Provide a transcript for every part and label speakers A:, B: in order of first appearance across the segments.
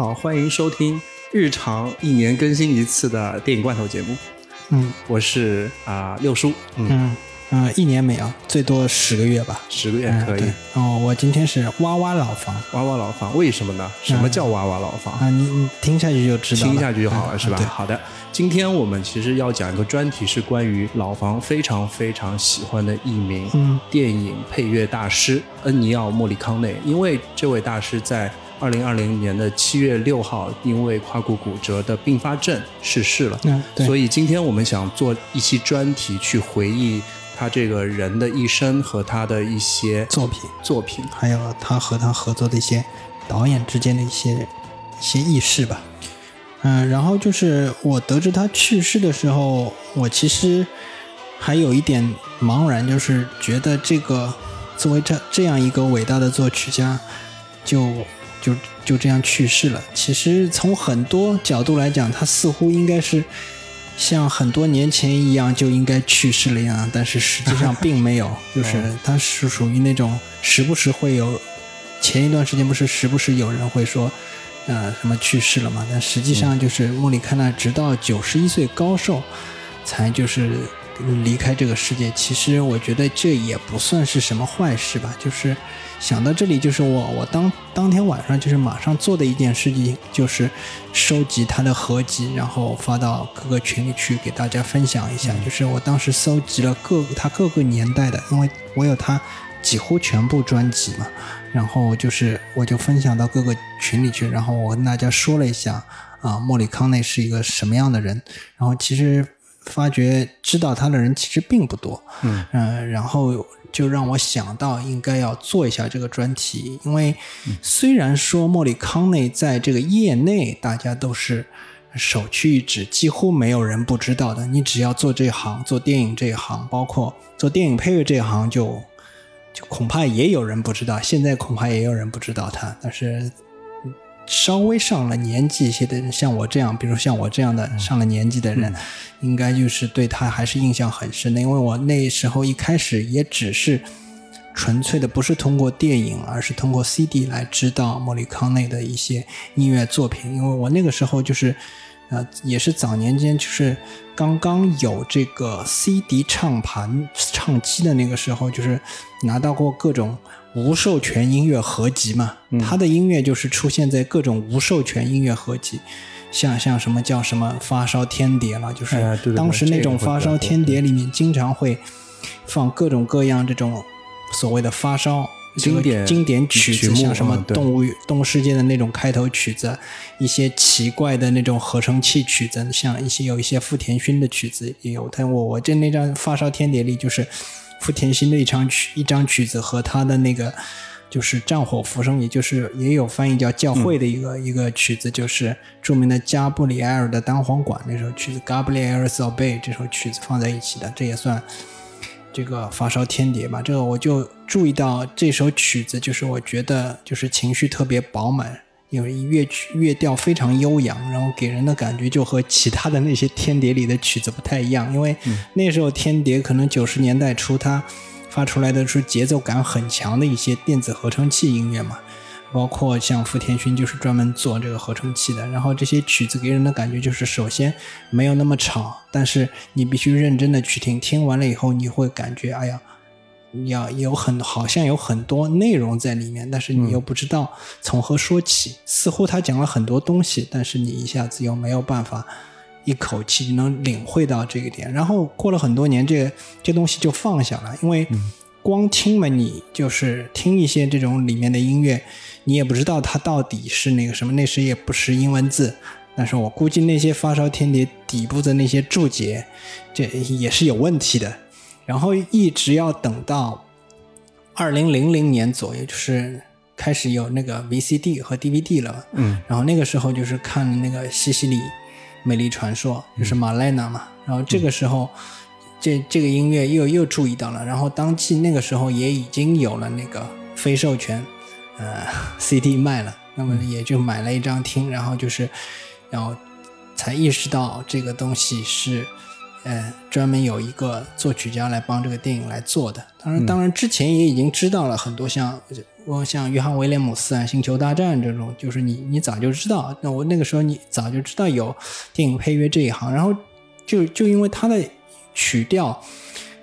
A: 好，欢迎收听日常一年更新一次的电影罐头节目。
B: 嗯
A: 我是啊、六叔，嗯，
B: 嗯嗯，一年没有，最多十个月吧。
A: 十个月可以
B: 嗯。哦，我今天是哇哇老房
A: 哇哇老房，为什么呢？什么叫哇哇老房？
B: 啊，你你听下去就知道了。
A: 听下去就好了，是吧？
B: 嗯，
A: 好的，今天我们其实要讲一个专题，是关于老房非常非常喜欢的一名
B: 嗯
A: 电影配乐大师恩尼奥·莫里康内，因为这位大师在二零二零年的七月六号因为胯骨骨折的并发症逝世了。
B: 嗯对
A: 所以今天我们想做一期专题去回忆他这个人的一生和他的一些
B: 作品，
A: 作品。
B: 还有他和他合作的一些导演之间的一些一些轶事吧。嗯，然后就是我得知他去世的时候，我其实还有一点茫然，就是觉得这个作为这这样一个伟大的作曲家，就就就这样去世了。其实从很多角度来讲，他似乎应该是像很多年前一样就应该去世了一样，但是实际上并没有，就是他是属于那种时不时会有，前一段时间不是时不时有人会说。呃，什么去世了嘛？但实际上就是莫里克纳直到九十一岁高寿，才就是离开这个世界。其实我觉得这也不算是什么坏事吧。就是想到这里，就是我我当当天晚上就是马上做的一件事情，就是收集他的合集，然后发到各个群里去给大家分享一下。就是我当时搜集了各他各个年代的，因为我有他几乎全部专辑嘛。然后就是我就分享到各个群里去，然后我跟大家说了一下啊，莫里康内是一个什么样的人。然后其实发觉知道他的人其实并不多，
A: 嗯
B: 呃然后就让我想到应该要做一下这个专题，因为虽然说莫里康内在这个业内大家都是首屈一指，几乎没有人不知道的。你只要做这行，做电影这一行，包括做电影配乐这一行就。就恐怕也有人不知道，现在恐怕也有人不知道他，但是稍微上了年纪一些的人，像我这样，比如像我这样的上了年纪的人，应该就是对他还是印象很深的，因为我那时候一开始也只是纯粹的不是通过电影，而是通过 CD 来知道莫里康内的一些音乐作品，因为我那个时候就是。呃，也是早年间，就是刚刚有这个 CD 唱盘唱机的那个时候，就是拿到过各种无授权音乐合集嘛。他的音乐就是出现在各种无授权音乐合集，像像什么叫什么发烧天碟了，就是当时那种发烧天碟里面经常会放各种各样这种所谓的发烧。
A: 经典
B: 经典曲子，像什么动物动物世界的那种开头曲子，一些奇怪的那种合成器曲子，像一些有一些富田勋的曲子也有。但我我这那张发烧天碟里就是富田新的一场曲一张曲子和他的那个就是战火浮生，也就是也有翻译叫教会的一个、一个曲子，就是著名的加布里埃尔的单簧管那首曲子《Gabriel's Obey》这首曲子放在一起的，这也算。这个发烧天碟吧，这个我就注意到这首曲子，就是我觉得就是情绪特别饱满，因为乐曲乐调非常悠扬，然后给人的感觉就和其他的那些天碟里的曲子不太一样，因为那时候天碟可能九十年代初它发出来的是节奏感很强的一些电子合成器音乐嘛。包括像福田勋就是专门做这个合成器的，然后这些曲子给人的感觉就是，首先没有那么吵，但是你必须认真的去听，听完了以后你会感觉，哎呀，要有很好像有很多内容在里面，但是你又不知道从何说起，似乎他讲了很多东西，但是你一下子又没有办法一口气能领会到这个点，然后过了很多年，这个这东西就放下了，因为。光听嘛，你就是听一些这种里面的音乐，你也不知道它到底是那个什么，那时也不是英文字，但是我估计那些发烧天碟底部的那些注解，这也是有问题的。然后一直要等到二零零零年左右，就是开始有那个 VCD 和 DVD 了嘛。
A: 嗯，
B: 然后那个时候就是看那个西西里美丽传说，就是马莱娜嘛。然后这个时候。这这个音乐又又注意到了，然后当季那个时候也已经有了那个非授权，呃 CD 卖了，那么也就买了一张听，然后就是，然后才意识到这个东西是呃，专门有一个作曲家来帮这个电影来做的。当然，当然之前也已经知道了很多像我像约翰威廉姆斯啊，《星球大战》这种，就是你你早就知道。那我那个时候你早就知道有电影配乐这一行，然后就就因为它的曲调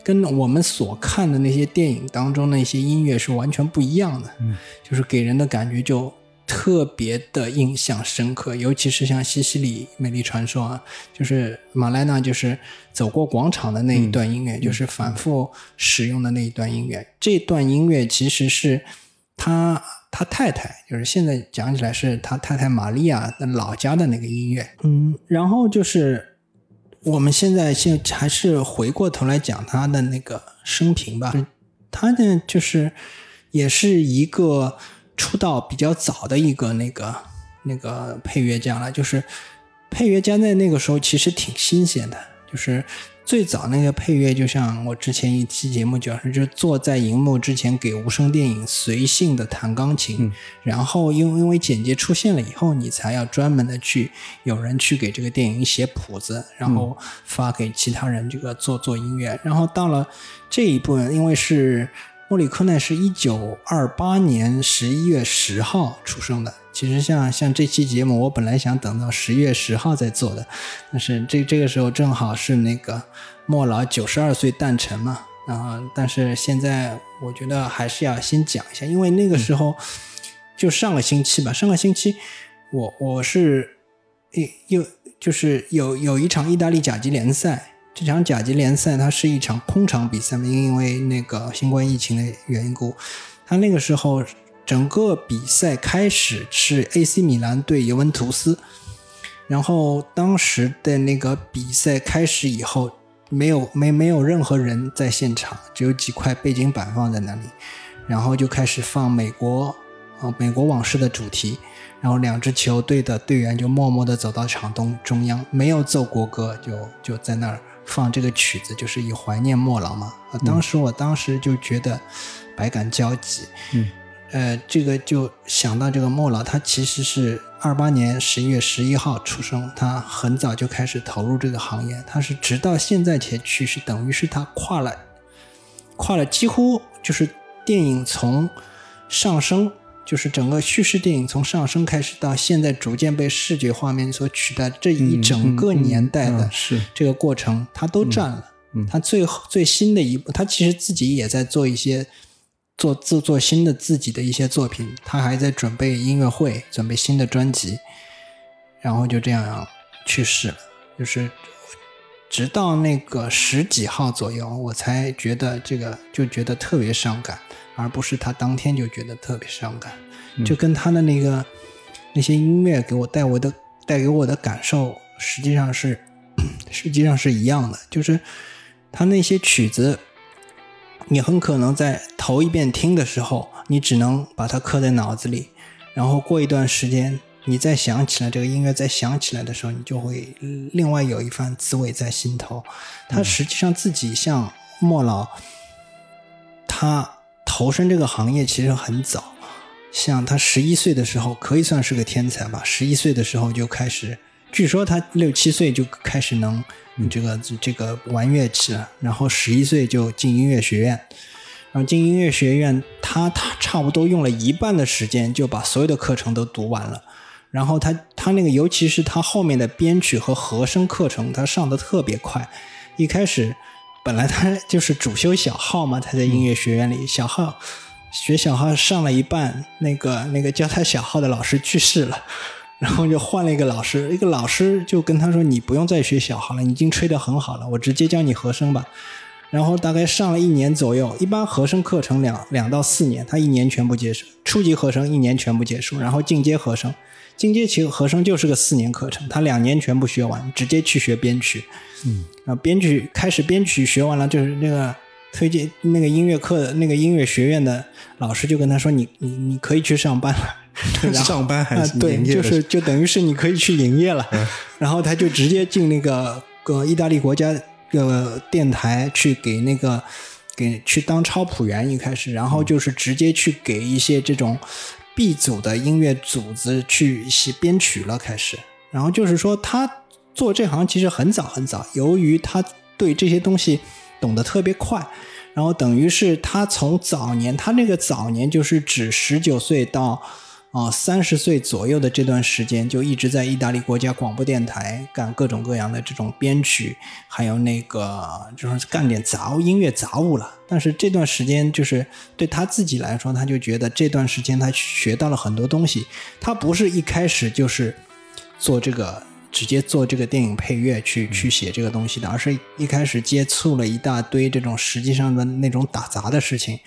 B: 跟我们所看的那些电影当中那些音乐是完全不一样的，
A: 嗯，
B: 就是给人的感觉就。特别的印象深刻，尤其是像《西西里美丽传说》啊，就是马莱娜就是走过广场的那一段音乐，就是反复使用的那一段音乐。这段音乐其实是他他太太，就是现在讲起来是他太太玛利亚的老家的那个音乐。嗯，然后就是我们现在现还是回过头来讲他的那个生平吧。他呢，就是也是一个。出道比较早的一个那个那个配乐家了，就是配乐家在那个时候其实挺新鲜的，就是最早那个配乐，就像我之前一期节目讲是，就是坐在荧幕之前给无声电影随性的弹钢琴，然后因因为简介出现了以后，你才要专门的去有人去给这个电影写谱子，然后发给其他人这个做做音乐，然后到了这一部分，因为是。莫里科奈是一九二八年十一月十号出生的。其实像像这期节目，我本来想等到十月十号再做的，但是这这个时候正好是那个莫老九十二岁诞辰嘛。然后，但是现在我觉得还是要先讲一下，因为那个时候就上个星期吧，上个星期我我是又就是有有一场意大利甲级联赛。这场甲级联赛它是一场空场比赛嘛，因为那个新冠疫情的缘故，他那个时候整个比赛开始是 AC 米兰对尤文图斯，然后当时的那个比赛开始以后，没有没没有任何人在现场，只有几块背景板放在那里，然后就开始放美国啊美国往事的主题，然后两支球队的队员就默默地走到场东中央，没有奏国歌，就就在那儿。放这个曲子就是以怀念莫老嘛。当时我当时就觉得百感交集。
A: 嗯，
B: 呃，这个就想到这个莫老，他其实是二八年十一月十一号出生，他很早就开始投入这个行业，他是直到现在才去世，等于是他跨了跨了几乎就是电影从上升。就是整个叙事电影从上升开始到现在逐渐被视觉画面所取代这一整个年代的这个过程，他都占了。他最后最新的一部，他其实自己也在做一些做制作新的自己的一些作品，他还在准备音乐会，准备新的专辑，然后就这样去世了。就是直到那个十几号左右，我才觉得这个就觉得特别伤感。而不是他当天就觉得特别伤感，就跟他的那个那些音乐给我带我的带给我的感受，实际上是 实际上是一样的。就是他那些曲子，你很可能在头一遍听的时候，你只能把它刻在脑子里，然后过一段时间，你再想起来这个音乐，再想起来的时候，你就会另外有一番滋味在心头。他实际上自己像莫老，他。投身这个行业其实很早，像他十一岁的时候可以算是个天才吧。十一岁的时候就开始，据说他六七岁就开始能这个这个玩乐器了。然后十一岁就进音乐学院，然后进音乐学院，他他差不多用了一半的时间就把所有的课程都读完了。然后他他那个尤其是他后面的编曲和和声课程，他上的特别快，一开始。本来他就是主修小号嘛，他在音乐学院里小号学小号上了一半，那个那个教他小号的老师去世了，然后就换了一个老师，一个老师就跟他说：“你不用再学小号了，你已经吹得很好了，我直接教你和声吧。”然后大概上了一年左右，一般和声课程两两到四年，他一年全部结束，初级和声一年全部结束，然后进阶和声。进阶琴和声就是个四年课程，他两年全部学完，直接去学编曲。
A: 嗯，
B: 然后编曲开始编曲学完了，就是那个推荐那个音乐课那个音乐学院的老师就跟他说：“你你你可以去上班了。”
A: 上班还是
B: 对，就是就等于是你可以去营业了。然后他就直接进那个呃意大利国家呃电台去给那个给去当超谱员一开始，然后就是直接去给一些这种。B 组的音乐组织去写编曲了，开始，然后就是说他做这行其实很早很早，由于他对这些东西懂得特别快，然后等于是他从早年，他那个早年就是指十九岁到。啊，三十岁左右的这段时间，就一直在意大利国家广播电台干各种各样的这种编曲，还有那个就是干点杂物音乐杂物了。但是这段时间，就是对他自己来说，他就觉得这段时间他学到了很多东西。他不是一开始就是做这个直接做这个电影配乐去去写这个东西的，而是一开始接触了一大堆这种实际上的那种打杂的事情，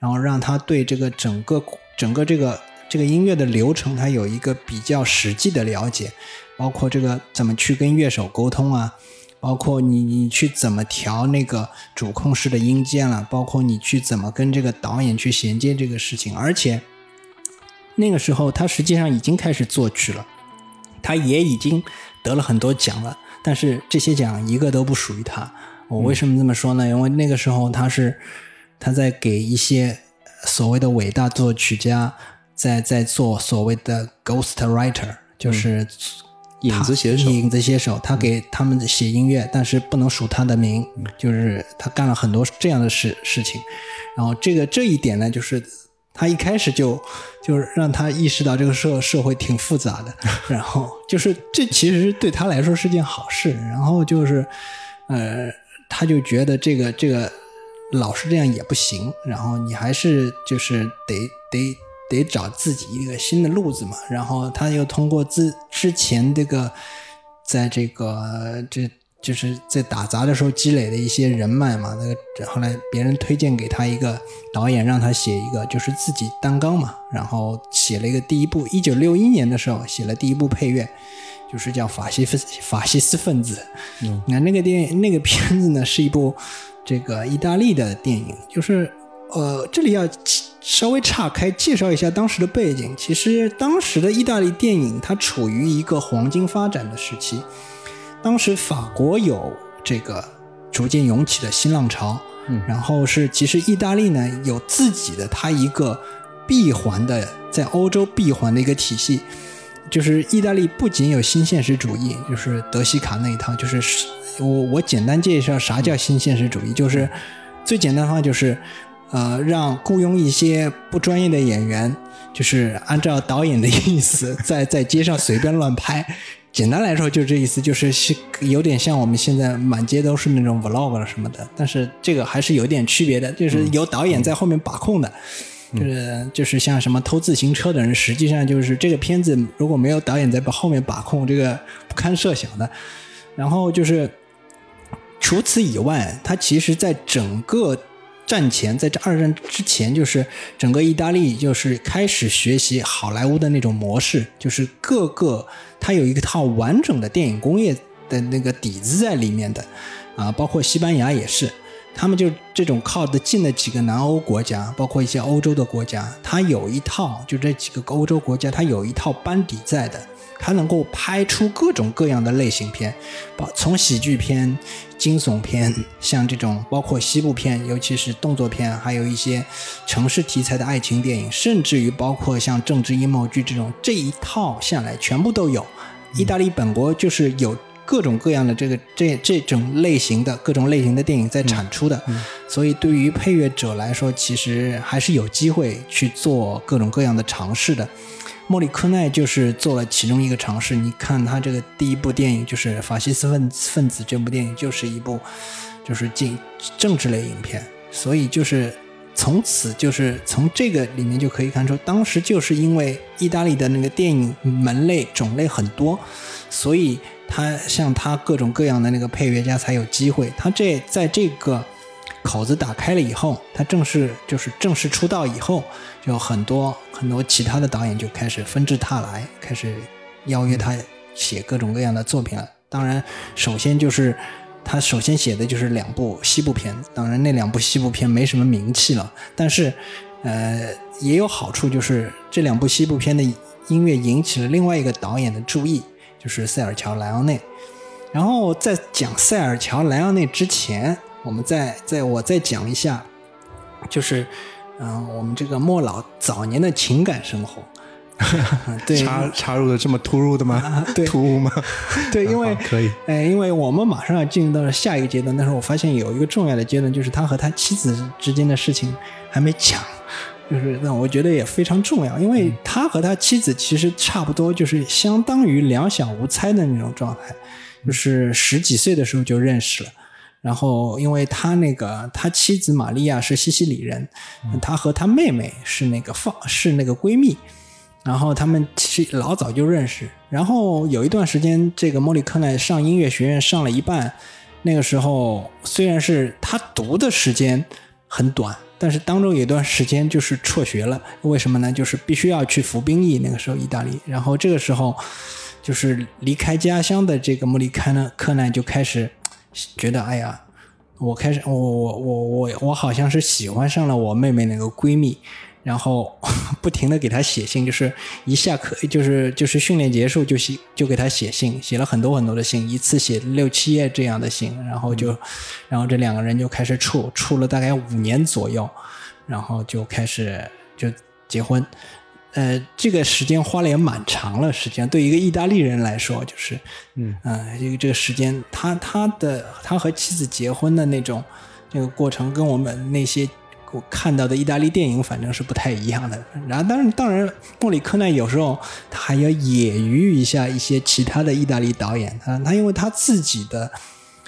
B: 然后让他对这个整个整个这个。这个音乐的流程，它有一个比较实际的了解，包括这个怎么去跟乐手沟通啊，包括你你去怎么调那个主控式的音阶了，包括你去怎么跟这个导演去衔接这个事情。而且那个时候他实际上已经开始作曲了，他也已经得了很多奖了，但是这些奖一个都不属于他。我为什么这么说呢？因为那个时候他是他在给一些所谓的伟大作曲家。在在做所谓的 ghost writer，就是
A: 影子写手。
B: 影子写手，他给他们写音乐，但是不能署他的名，就是他干了很多这样的事事情。然后这个这一点呢，就是他一开始就就是让他意识到这个社社会挺复杂的。然后就是这其实对他来说是件好事。然后就是呃，他就觉得这个这个老是这样也不行。然后你还是就是得得。得找自己一个新的路子嘛，然后他又通过之之前这个，在这个这就是在打杂的时候积累的一些人脉嘛，那个后来别人推荐给他一个导演，让他写一个就是自己单纲嘛，然后写了一个第一部，一九六一年的时候写了第一部配乐，就是叫法西斯法西斯分子，嗯，那那个电影那个片子呢是一部这个意大利的电影，就是。呃，这里要稍微岔开介绍一下当时的背景。其实当时的意大利电影它处于一个黄金发展的时期。当时法国有这个逐渐涌起的新浪潮，嗯，然后是其实意大利呢有自己的它一个闭环的在欧洲闭环的一个体系。就是意大利不仅有新现实主义，就是德西卡那一套，就是我我简单介绍啥叫新现实主义，就是最简单的话就是。呃，让雇佣一些不专业的演员，就是按照导演的意思，在在街上随便乱拍。简单来说，就这意思，就是是有点像我们现在满街都是那种 vlog 了什么的。但是这个还是有点区别的，就是有导演在后面把控的。就是就是像什么偷自行车的人，实际上就是这个片子如果没有导演在后面把控，这个不堪设想的。然后就是除此以外，他其实在整个。战前，在这二战之前，就是整个意大利就是开始学习好莱坞的那种模式，就是各个它有一套完整的电影工业的那个底子在里面的，啊，包括西班牙也是，他们就这种靠得近的几个南欧国家，包括一些欧洲的国家，它有一套，就这几个欧洲国家，它有一套班底在的。它能够拍出各种各样的类型片，包从喜剧片、惊悚片，像这种包括西部片，尤其是动作片，还有一些城市题材的爱情电影，甚至于包括像政治阴谋剧这种，这一套下来全部都有。意大利本国就是有各种各样的这个这这种类型的各种类型的电影在产出的，所以对于配乐者来说，其实还是有机会去做各种各样的尝试的。莫里科奈就是做了其中一个尝试。你看他这个第一部电影就是《法西斯分分子》这部电影，就是一部就是政政治类影片。所以就是从此就是从这个里面就可以看出，当时就是因为意大利的那个电影门类种类很多，所以他像他各种各样的那个配乐家才有机会。他这在这个。口子打开了以后，他正式就是正式出道以后，就很多很多其他的导演就开始纷至沓来，开始邀约他写各种各样的作品了。当然，首先就是他首先写的就是两部西部片，当然那两部西部片没什么名气了，但是呃也有好处，就是这两部西部片的音乐引起了另外一个导演的注意，就是塞尔乔莱奥内。然后在讲塞尔乔莱奥内之前。我们再再我再讲一下，就是，嗯，我们这个莫老早年的情感生活。对
A: 插插入的这么突入的吗？
B: 对
A: 突兀吗？
B: 对，因为
A: 好可以，
B: 哎，因为我们马上要进入到了下一个阶段，但是我发现有一个重要的阶段，就是他和他妻子之间的事情还没讲，就是那我觉得也非常重要，因为他和他妻子其实差不多，就是相当于两小无猜的那种状态，就是十几岁的时候就认识了。然后，因为他那个他妻子玛利亚是西西里人，他和他妹妹是那个放是那个闺蜜，然后他们其实老早就认识。然后有一段时间，这个莫里克奈上音乐学院上了一半，那个时候虽然是他读的时间很短，但是当中有一段时间就是辍学了。为什么呢？就是必须要去服兵役。那个时候意大利，然后这个时候就是离开家乡的这个莫里克呢克奈就开始觉得，哎呀。我开始，我我我我我好像是喜欢上了我妹妹那个闺蜜，然后 不停的给她写信，就是一下课就是就是训练结束就写就给她写信，写了很多很多的信，一次写六七页这样的信，然后就，然后这两个人就开始处处了大概五年左右，然后就开始就结婚。呃，这个时间花了也蛮长了，实际上对一个意大利人来说，就是，
A: 嗯，
B: 呃，这个这个时间，他他的他和妻子结婚的那种这个过程，跟我们那些我看到的意大利电影反正是不太一样的。然后，当然，当然，莫里克奈有时候他还要揶揄一下一些其他的意大利导演，他他因为他自己的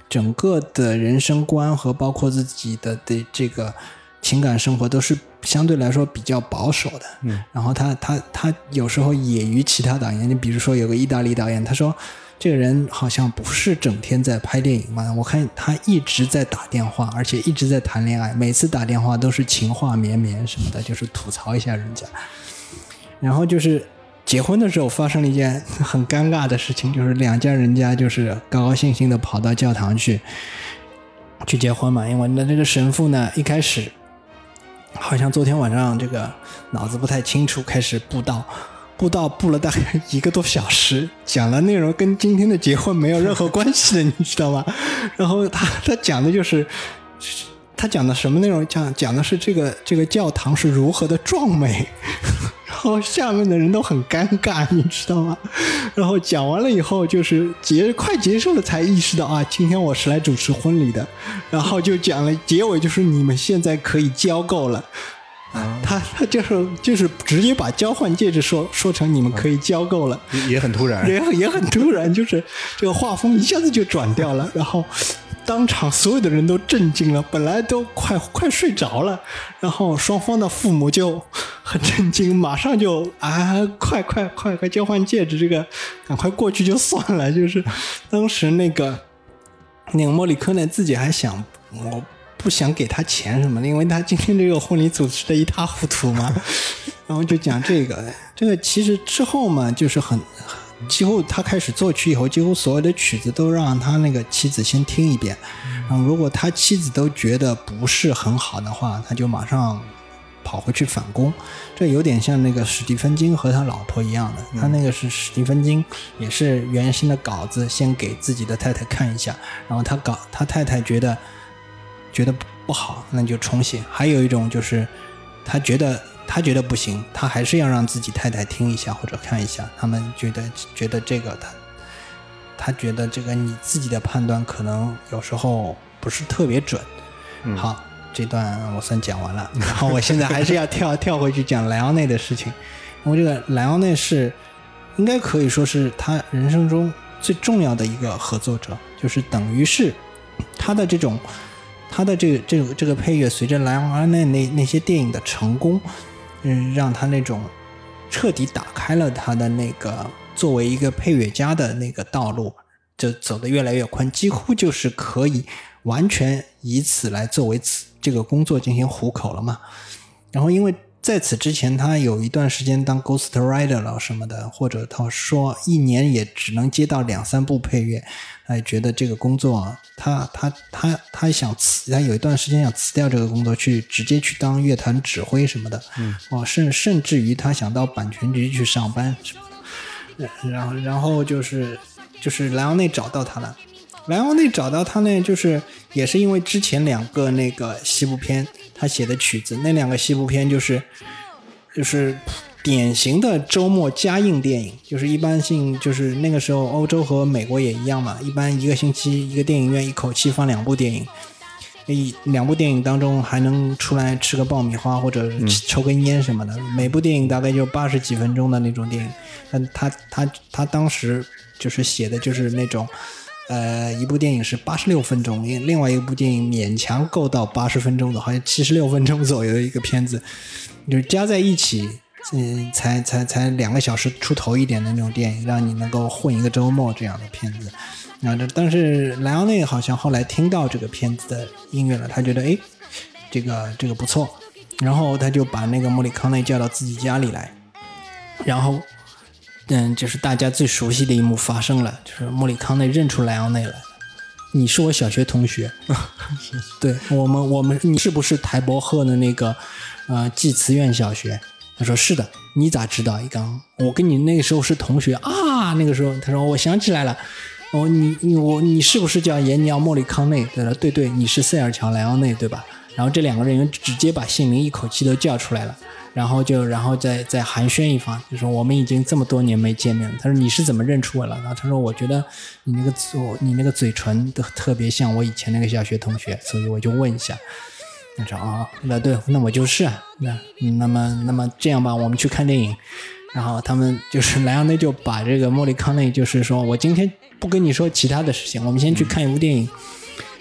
B: 整个的人生观和包括自己的的这个。情感生活都是相对来说比较保守的，
A: 嗯，
B: 然后他他他有时候也与其他导演，你比如说有个意大利导演，他说这个人好像不是整天在拍电影嘛，我看他一直在打电话，而且一直在谈恋爱，每次打电话都是情话绵绵什么的，就是吐槽一下人家。然后就是结婚的时候发生了一件很尴尬的事情，就是两家人家就是高高兴兴的跑到教堂去去结婚嘛，因为那这个神父呢一开始。好像昨天晚上这个脑子不太清楚，开始布道，布道布了大概一个多小时，讲的内容跟今天的结婚没有任何关系的，你知道吗？然后他他讲的就是，他讲的什么内容？讲讲的是这个这个教堂是如何的壮美。然后下面的人都很尴尬，你知道吗？然后讲完了以后，就是结快结束了才意识到啊，今天我是来主持婚礼的。然后就讲了结尾，就是你们现在可以交够了。啊，他他就是就是直接把交换戒指说说成你们可以交够了，
A: 也很突然，
B: 也也很突然，就是这个画风一下子就转掉了，然后。当场所有的人都震惊了，本来都快快睡着了，然后双方的父母就很震惊，马上就啊，快快快快交换戒指，这个赶快过去就算了。就是当时那个那个莫里克呢，自己还想，我不想给他钱什么的，因为他今天这个婚礼主持的一塌糊涂嘛。然后就讲这个，这个其实之后嘛，就是很。几乎他开始作曲以后，几乎所有的曲子都让他那个妻子先听一遍。然后如果他妻子都觉得不是很好的话，他就马上跑回去返工。这有点像那个史蒂芬金和他老婆一样的。他那个是史蒂芬金，也是原先的稿子先给自己的太太看一下，然后他搞他太太觉得觉得不好，那就重写。还有一种就是他觉得。他觉得不行，他还是要让自己太太听一下或者看一下。他们觉得觉得这个他，他觉得这个你自己的判断可能有时候不是特别准。好，这段我算讲完了。然后我现在还是要跳跳回去讲莱昂内的事情。因为这个莱昂内是应该可以说是他人生中最重要的一个合作者，就是等于是他的这种他的这个这个这个配乐，随着莱昂内那那些电影的成功。嗯，让他那种彻底打开了他的那个作为一个配乐家的那个道路，就走得越来越宽，几乎就是可以完全以此来作为此这个工作进行糊口了嘛。然后因为。在此之前，他有一段时间当 ghost writer 了什么的，或者他说一年也只能接到两三部配乐，哎，觉得这个工作，他他他他想辞，他有一段时间想辞掉这个工作，去直接去当乐团指挥什么的，
A: 嗯，
B: 哦，甚甚至于他想到版权局去上班什么的，然后然后就是就是莱昂内找到他了，莱昂内找到他呢，就是也是因为之前两个那个西部片。他写的曲子，那两个西部片就是，就是典型的周末加映电影，就是一般性，就是那个时候欧洲和美国也一样嘛，一般一个星期一个电影院一口气放两部电影，一两部电影当中还能出来吃个爆米花或者抽根烟什么的，每部电影大概就八十几分钟的那种电影，但他他他当时就是写的就是那种。呃，一部电影是八十六分钟，另另外一部电影勉强够到八十分钟的，好像七十六分钟左右的一个片子，就是加在一起，嗯，才才才两个小时出头一点的那种电影，让你能够混一个周末这样的片子。啊，这但是莱昂内好像后来听到这个片子的音乐了，他觉得哎，这个这个不错，然后他就把那个莫里康内叫到自己家里来，然后。嗯，就是大家最熟悉的一幕发生了，就是莫里康内认出莱昂内了。你是我小学同学，对我们，我们你是不是台伯赫的那个呃济慈院小学？他说是的。你咋知道？一刚我跟你那个时候是同学啊。那个时候他说我想起来了，哦，你你我你是不是叫颜尼奥莫里康内？他说对对，你是塞尔乔莱昂内对吧？然后这两个人员直接把姓名一口气都叫出来了。然后就，然后再再寒暄一番，就说我们已经这么多年没见面了。他说你是怎么认出我了？然后他说我觉得你那个嘴，你那个嘴唇都特别像我以前那个小学同学，所以我就问一下。他说啊，那对，那我就是。那那么那么这样吧，我们去看电影。然后他们就是莱昂内就把这个莫里康内，就是说我今天不跟你说其他的事情，我们先去看一部电影。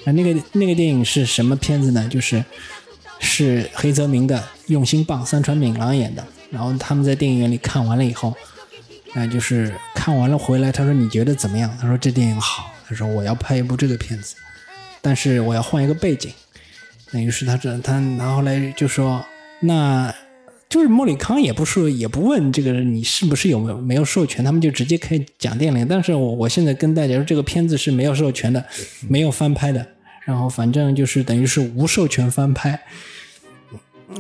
B: 啊，那个那个电影是什么片子呢？就是。是黑泽明的《用心棒》，三川敏郎演的。然后他们在电影院里看完了以后，那就是看完了回来，他说你觉得怎么样？他说这电影好。他说我要拍一部这个片子，但是我要换一个背景。等于是他这他，然后来就说，那就是莫里康也不说也不问这个你是不是有没有没有授权，他们就直接开讲电影。但是我我现在跟大家说，这个片子是没有授权的，没有翻拍的。然后反正就是等于是无授权翻拍，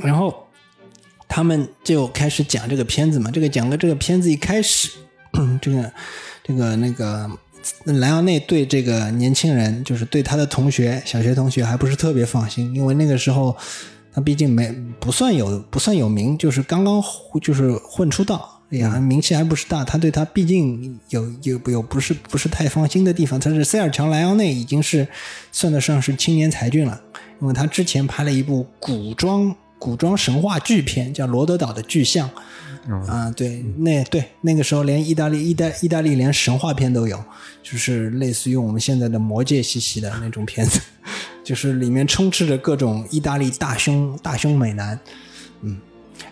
B: 然后他们就开始讲这个片子嘛。这个讲的这个片子一开始，这个这个那个莱昂内对这个年轻人，就是对他的同学小学同学还不是特别放心，因为那个时候他毕竟没不算有不算有名，就是刚刚就是混出道。哎呀，名气还不是大，他对他毕竟有有有不是不是太放心的地方。他是塞尔强莱昂内，已经是算得上是青年才俊了，因为他之前拍了一部古装古装神话巨片，叫《罗德岛的巨像》。啊，对，那对那个时候连意大利意大意大利连神话片都有，就是类似于我们现在的魔戒兮兮的那种片子，就是里面充斥着各种意大利大胸大胸美男。嗯，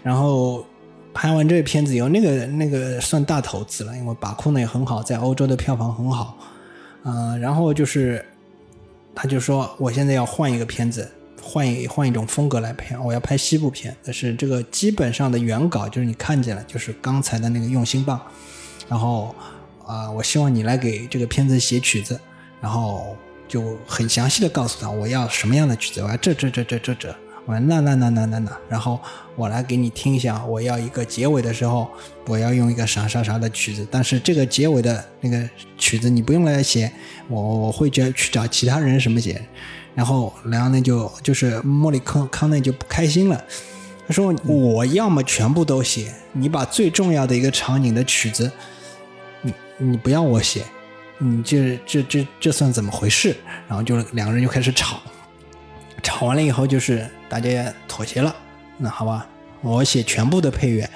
B: 然后。拍完这个片子以后，那个那个算大投资了，因为把控的也很好，在欧洲的票房很好，嗯，然后就是他就说，我现在要换一个片子，换一换一种风格来拍，我要拍西部片，但是这个基本上的原稿就是你看见了，就是刚才的那个用心棒，然后啊，我希望你来给这个片子写曲子，然后就很详细的告诉他我要什么样的曲子，我要这这这这这这。我那那那那那那，然后我来给你听一下。我要一个结尾的时候，我要用一个啥啥啥的曲子。但是这个结尾的那个曲子你不用来写，我我会去去找其他人什么写。然后然后那就就是莫里康康内就不开心了，他说我要么全部都写，你把最重要的一个场景的曲子，你你不要我写，你这这这这算怎么回事？然后就两个人就开始吵。吵完了以后，就是大家妥协了。那好吧，我写全部的配乐，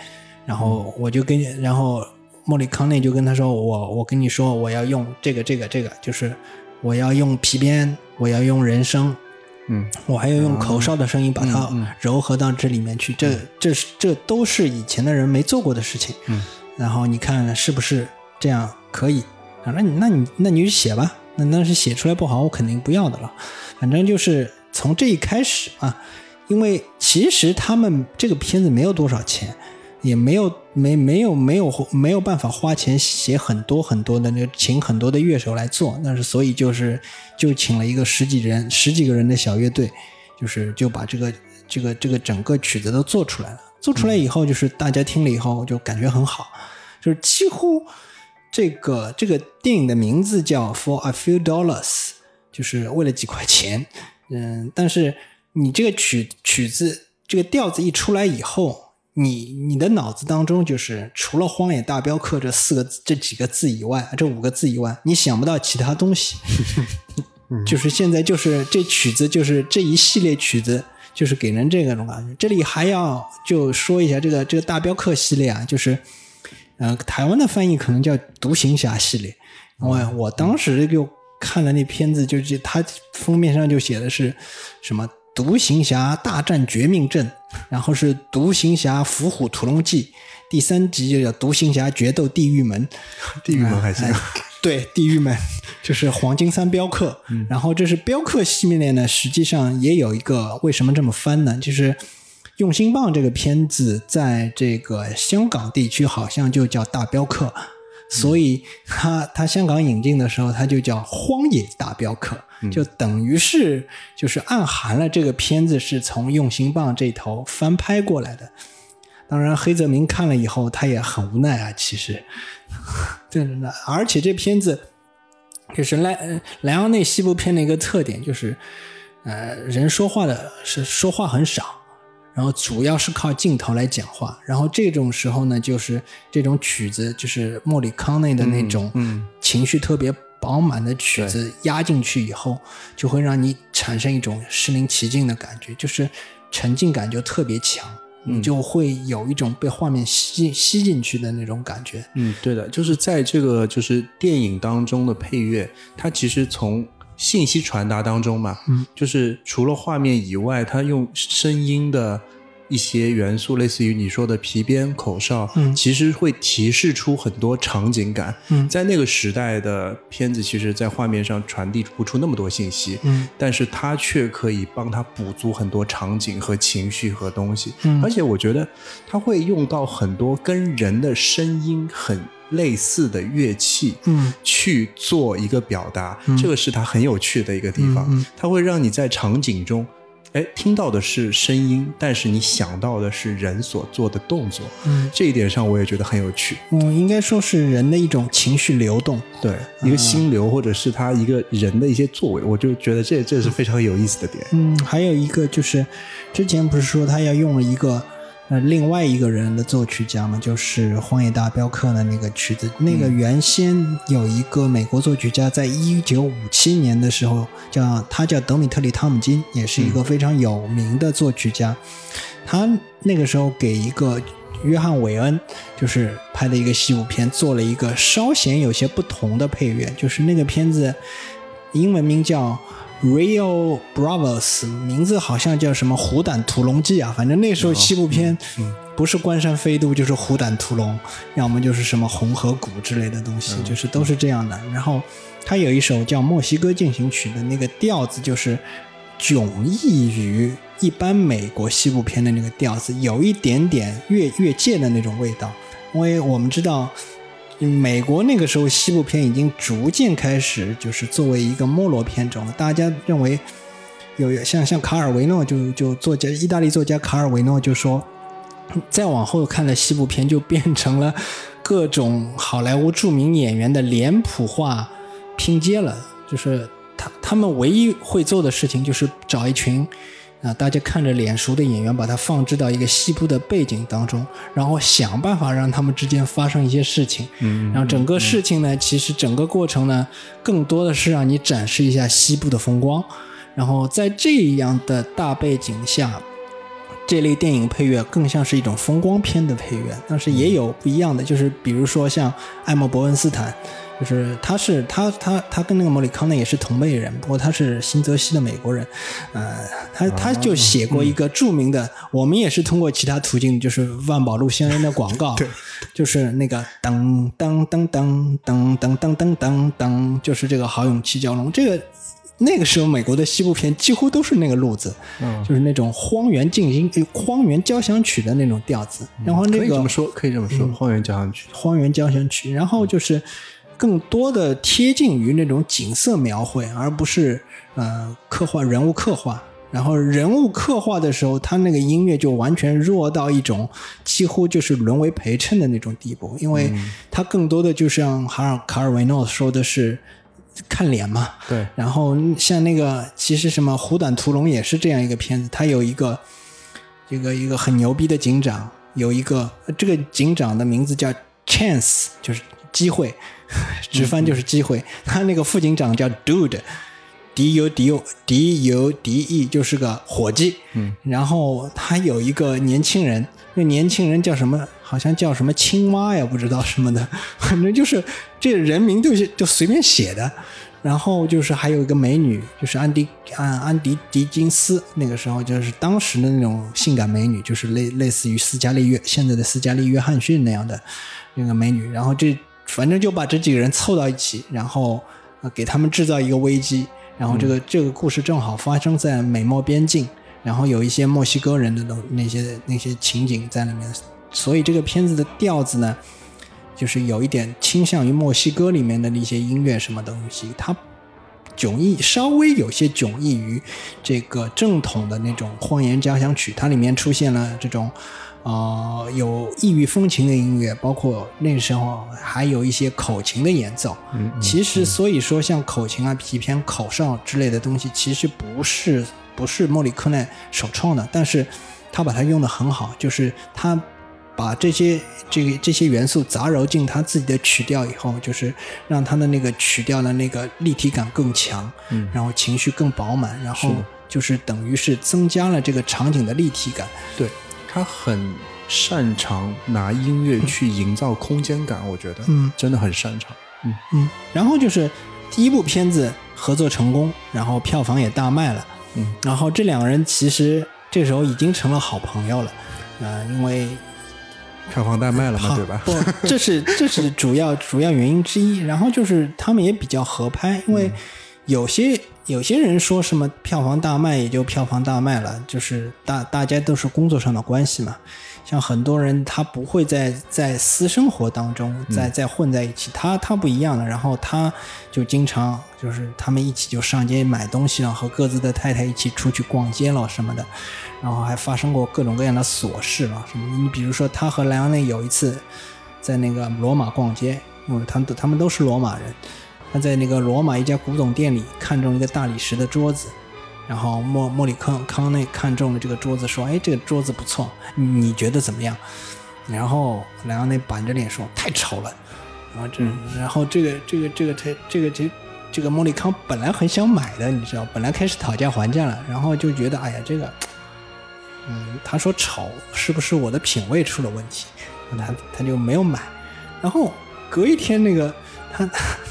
B: 然后我就跟，然后莫里康内就跟他说：“我我跟你说，我要用这个这个这个，就是我要用皮鞭，我要用人声，
A: 嗯，
B: 我还要用口哨的声音把它糅合到这里面去。这这是这都是以前的人没做过的事情。
A: 嗯，
B: 然后你看是不是这样可以？啊，那你那你那你就写吧。那那是写出来不好，我肯定不要的了。反正就是。从这一开始啊，因为其实他们这个片子没有多少钱，也没有没没有没有没有办法花钱写很多很多的那请很多的乐手来做，但是所以就是就请了一个十几人十几个人的小乐队，就是就把这个这个这个整个曲子都做出来了。做出来以后，就是大家听了以后就感觉很好，就是几乎这个这个电影的名字叫 For a Few Dollars，就是为了几块钱。嗯，但是你这个曲曲子这个调子一出来以后，你你的脑子当中就是除了“荒野大镖客”这四个字这几个字以外，这五个字以外，你想不到其他东西。就是现在就是这曲子就是这一系列曲子。就是给人这个种感觉。这里还要就说一下这个这个大镖客系列啊，就是，呃，台湾的翻译可能叫独行侠系列。我我当时就看了那片子，就是它封面上就写的是什么“独行侠大战绝命镇”，然后是“独行侠伏虎屠龙记”，第三集就叫“独行侠决斗地狱门”。
A: 地狱门还行。
B: 对，地狱门就是黄金三镖客，然后这是镖客系列呢，实际上也有一个为什么这么翻呢？就是《用心棒》这个片子在这个香港地区好像就叫大镖客，所以他他香港引进的时候他就叫荒野大镖客，就等于是就是暗含了这个片子是从用心棒这头翻拍过来的。当然，黑泽明看了以后他也很无奈啊，其实。对的，而且这片子就是莱莱昂内西部片的一个特点，就是呃，人说话的是说话很少，然后主要是靠镜头来讲话。然后这种时候呢，就是这种曲子，就是莫里康内的那种情绪特别饱满的曲子压进去以后，就会让你产生一种身临其境的感觉，就是沉浸感就特别强。你就会有一种被画面吸吸进去的那种感觉。
A: 嗯，对的，就是在这个就是电影当中的配乐，它其实从信息传达当中嘛，嗯，就是除了画面以外，它用声音的。一些元素，类似于你说的皮鞭、口哨，嗯，其实会提示出很多场景感。嗯，在那个时代的片子，其实，在画面上传递不出那么多信息，嗯，但是它却可以帮他补足很多场景和情绪和东西。嗯，而且我觉得他会用到很多跟人的声音很类似的乐器，嗯，去做一个表达。这个是它很有趣的一个地方。嗯，它会让你在场景中。哎，听到的是声音，但是你想到的是人所做的动作。嗯，这一点上我也觉得很有趣。
B: 嗯，应该说是人的一种情绪流动，
A: 对，一个心流，或者是他一个人的一些作为，我就觉得这这是非常有意思的点。
B: 嗯，还有一个就是，之前不是说他要用了一个。呃，另外一个人的作曲家嘛，就是《荒野大镖客》的那个曲子。那个原先有一个美国作曲家，在一九五七年的时候，叫他叫德米特里·汤姆金，也是一个非常有名的作曲家。他那个时候给一个约翰·韦恩，就是拍的一个西部片，做了一个稍显有些不同的配乐。就是那个片子英文名叫。Real Bravos，名字好像叫什么《虎胆屠龙记》啊，反正那时候西部片不是关山飞渡就是虎胆屠龙，要么就是什么红河谷之类的东西，就是都是这样的。然后他有一首叫《墨西哥进行曲》的那个调子，就是迥异于一般美国西部片的那个调子，有一点点越越界的那种味道，因为我们知道。美国那个时候西部片已经逐渐开始，就是作为一个没落片种了。大家认为，有像像卡尔维诺就就作家，意大利作家卡尔维诺就说，再往后看的西部片就变成了各种好莱坞著名演员的脸谱化拼接了，就是他他们唯一会做的事情就是找一群。啊，大家看着脸熟的演员，把它放置到一个西部的背景当中，然后想办法让他们之间发生一些事情。嗯，然后整个事情呢，其实整个过程呢，更多的是让你展示一下西部的风光。然后在这样的大背景下，这类电影配乐更像是一种风光片的配乐，但是也有不一样的，就是比如说像艾默伯恩斯坦。就是他是他他他跟那个莫里康内也是同辈人，不过他是新泽西的美国人，呃，他他就写过一个著名的，我们也是通过其他途径，就是万宝路香烟的广告，就是那个噔噔噔噔噔噔噔噔噔噔，就是这个好勇气蛟龙，这个那个时候美国的西部片几乎都是那个路子，嗯，就是那种荒原进行荒原交响曲的那种调子，然后那个可以
A: 这么说，可以这么说，荒原交响曲，
B: 荒原交响曲，然后就是。更多的贴近于那种景色描绘，而不是呃刻画人物刻画。然后人物刻画的时候，他那个音乐就完全弱到一种几乎就是沦为陪衬的那种地步，因为他更多的就像哈尔卡尔维诺说的是看脸嘛。
A: 对。
B: 然后像那个其实什么《虎胆屠龙》也是这样一个片子，他有一个这个一个很牛逼的警长。有一个这个警长的名字叫 Chance，就是机会，直翻就是机会。他那个副警长叫 Dude，D U D U D U D E，就是个伙计。
A: 嗯，
B: 然后他有一个年轻人，那年轻人叫什么？好像叫什么青蛙呀，不知道什么的，反正就是这人名就是就随便写的。然后就是还有一个美女，就是安迪安安迪迪金斯，那个时候就是当时的那种性感美女，就是类类似于斯嘉丽约现在的斯嘉丽约翰逊那样的那个美女。然后这反正就把这几个人凑到一起，然后给他们制造一个危机。然后这个这个故事正好发生在美墨边境，然后有一些墨西哥人的东那些那些情景在里面，所以这个片子的调子呢。就是有一点倾向于墨西哥里面的那些音乐什么东西，它迥异，稍微有些迥异于这个正统的那种荒野交响曲。它里面出现了这种，呃，有异域风情的音乐，包括那时候还有一些口琴的演奏。
A: 嗯，
B: 其实所以说像口琴啊、皮片、口哨之类的东西，其实不是不是莫里克奈首创的，但是他把它用的很好，就是他。把这些这个这些元素杂糅进他自己的曲调以后，就是让他的那个曲调的那个立体感更强，
A: 嗯，
B: 然后情绪更饱满，然后就是等于是增加了这个场景的立体感。
A: 对他很擅长拿音乐去营造空间感，我觉得，
B: 嗯，
A: 真的很擅长。嗯
B: 嗯，然后就是第一部片子合作成功，然后票房也大卖了，
A: 嗯，
B: 然后这两个人其实这时候已经成了好朋友了，呃，因为。
A: 票房大卖了嘛，对吧？
B: 不，这是这是主要主要原因之一。然后就是他们也比较合拍，因为有些有些人说什么票房大卖也就票房大卖了，就是大大家都是工作上的关系嘛。像很多人他不会在在私生活当中再再混在一起，他他不一样了。然后他就经常就是他们一起就上街买东西了，和各自的太太一起出去逛街了什么的。然后还发生过各种各样的琐事了，什么？你比如说，他和莱昂内有一次在那个罗马逛街，因为他们他们都是罗马人。他在那个罗马一家古董店里看中一个大理石的桌子，然后莫莫里康康内看中了这个桌子，说：“哎，这个桌子不错，你觉得怎么样？”然后莱昂内板着脸说：“太丑了。”然后这，然后这个这个这个他这个这这个莫里康本来很想买的，你知道，本来开始讨价还价了，然后就觉得，哎呀，这个。嗯，他说丑是不是我的品味出了问题？他他就没有买。然后隔一天，那个他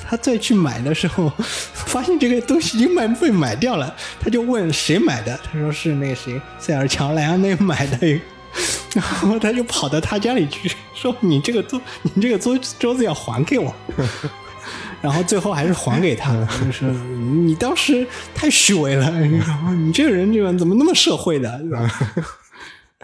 B: 他再去买的时候，发现这个东西已经买被买掉了。他就问谁买的？他说是那个谁塞尔乔莱昂内买的。然后他就跑到他家里去说：“你这个桌，你这个桌桌子要还给我。”然后最后还是还给他了，就是你当时太虚伪了，然后你这个人这个怎么那么社会的，对吧？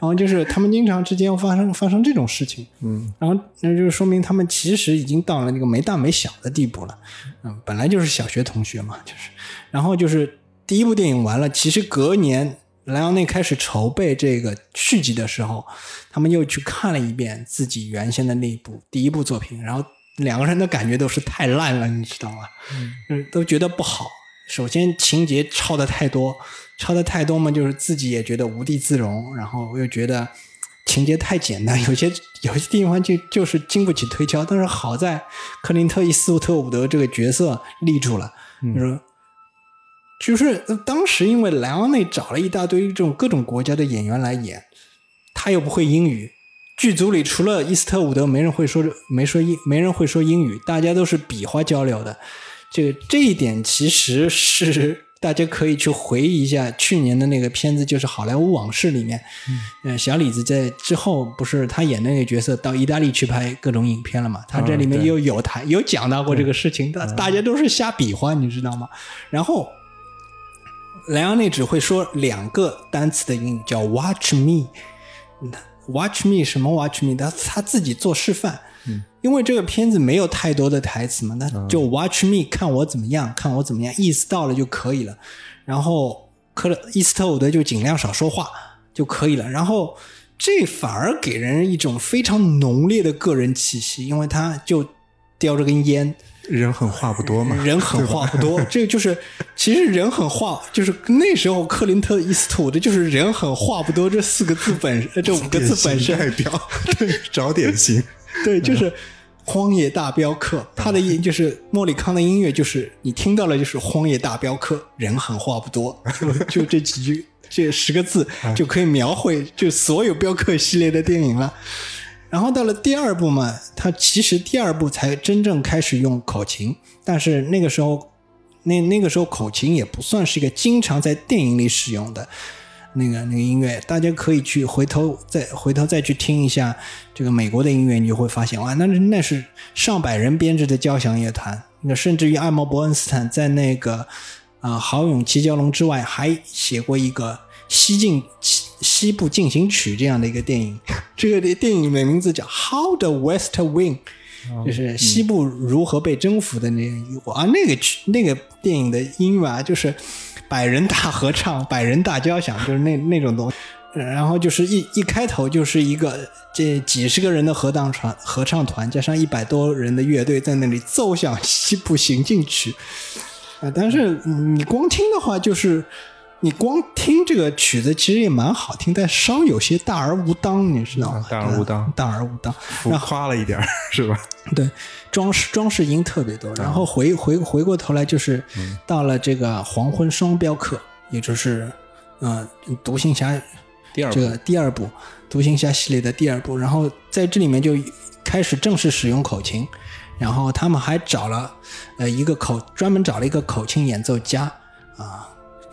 B: 后就是他们经常之间发生发生这种事情，
A: 嗯，
B: 然后那就是说明他们其实已经到了那个没大没小的地步了，嗯，本来就是小学同学嘛，就是，然后就是第一部电影完了，其实隔年莱昂内开始筹备这个续集的时候，他们又去看了一遍自己原先的那一部第一部作品，然后。两个人的感觉都是太烂了，你知道吗？嗯，都觉得不好。首先情节抄的太多，抄的太多嘛，就是自己也觉得无地自容，然后又觉得情节太简单，有些 有些地方就就是经不起推敲。但是好在克林特·伊斯特伍德这个角色立住了，就是就是当时因为莱昂内找了一大堆这种各种国家的演员来演，他又不会英语。剧组里除了伊斯特伍德，没人会说没说英，没人会说英语，大家都是比划交流的。这个这一点其实是大家可以去回忆一下去年的那个片子，就是《好莱坞往事》里面，嗯，小李子在之后不是他演的那个角色到意大利去拍各种影片了嘛？他这里面又有谈有讲到过这个事情，大大家都是瞎比划，你知道吗？然后莱昂内只会说两个单词的英语，叫 “watch me”。Watch me 什么 Watch me？他他自己做示范，
A: 嗯，
B: 因为这个片子没有太多的台词嘛，那就 Watch me 看我怎么样，看我怎么样，意思到了就可以了。然后克勒伊斯特伍德就尽量少说话就可以了。然后这反而给人一种非常浓烈的个人气息，因为他就叼着根烟，
A: 人狠话不多嘛，
B: 人狠话不多，这个就是其实人狠话就是那时候克林特·伊斯特伍德就是人狠话不多这四个字本 这五个字本身。
A: 代表，对，找典型，
B: 对，就是《荒野大镖客》，他的音就是莫里康的音乐，就是你听到了就是《荒野大镖客》，人狠话不多，就 就这几句这十个字就可以描绘就所有镖客系列的电影了。然后到了第二部嘛，他其实第二部才真正开始用口琴，但是那个时候，那那个时候口琴也不算是一个经常在电影里使用的那个那个音乐，大家可以去回头再回头再去听一下这个美国的音乐，你就会发现哇，那那是上百人编制的交响乐团，那甚至于艾默伯恩斯坦在那个啊《豪勇七蛟龙》之外还写过一个。西进西西部进行曲这样的一个电影，这个电影的名字叫《How the West Win》，就是西部如何被征服的那啊那个曲那个电影的音乐啊，就是百人大合唱、百人大交响，就是那那种东西。然后就是一一开头就是一个这几十个人的合唱团，合唱团加上一百多人的乐队在那里奏响 西部行进曲啊。但是你光听的话，就是。你光听这个曲子其实也蛮好听，但稍有些大而无当，你知道吗？
A: 大而无当，
B: 大而无当，
A: 浮夸了一点是吧？
B: 对，装饰装饰音特别多。然后回回回过头来，就是到了这个黄昏双镖客，也就是呃独行侠
A: 第二
B: 这个第二部独行侠系列的第二部。然后在这里面就开始正式使用口琴，然后他们还找了呃一个口专门找了一个口琴演奏家啊。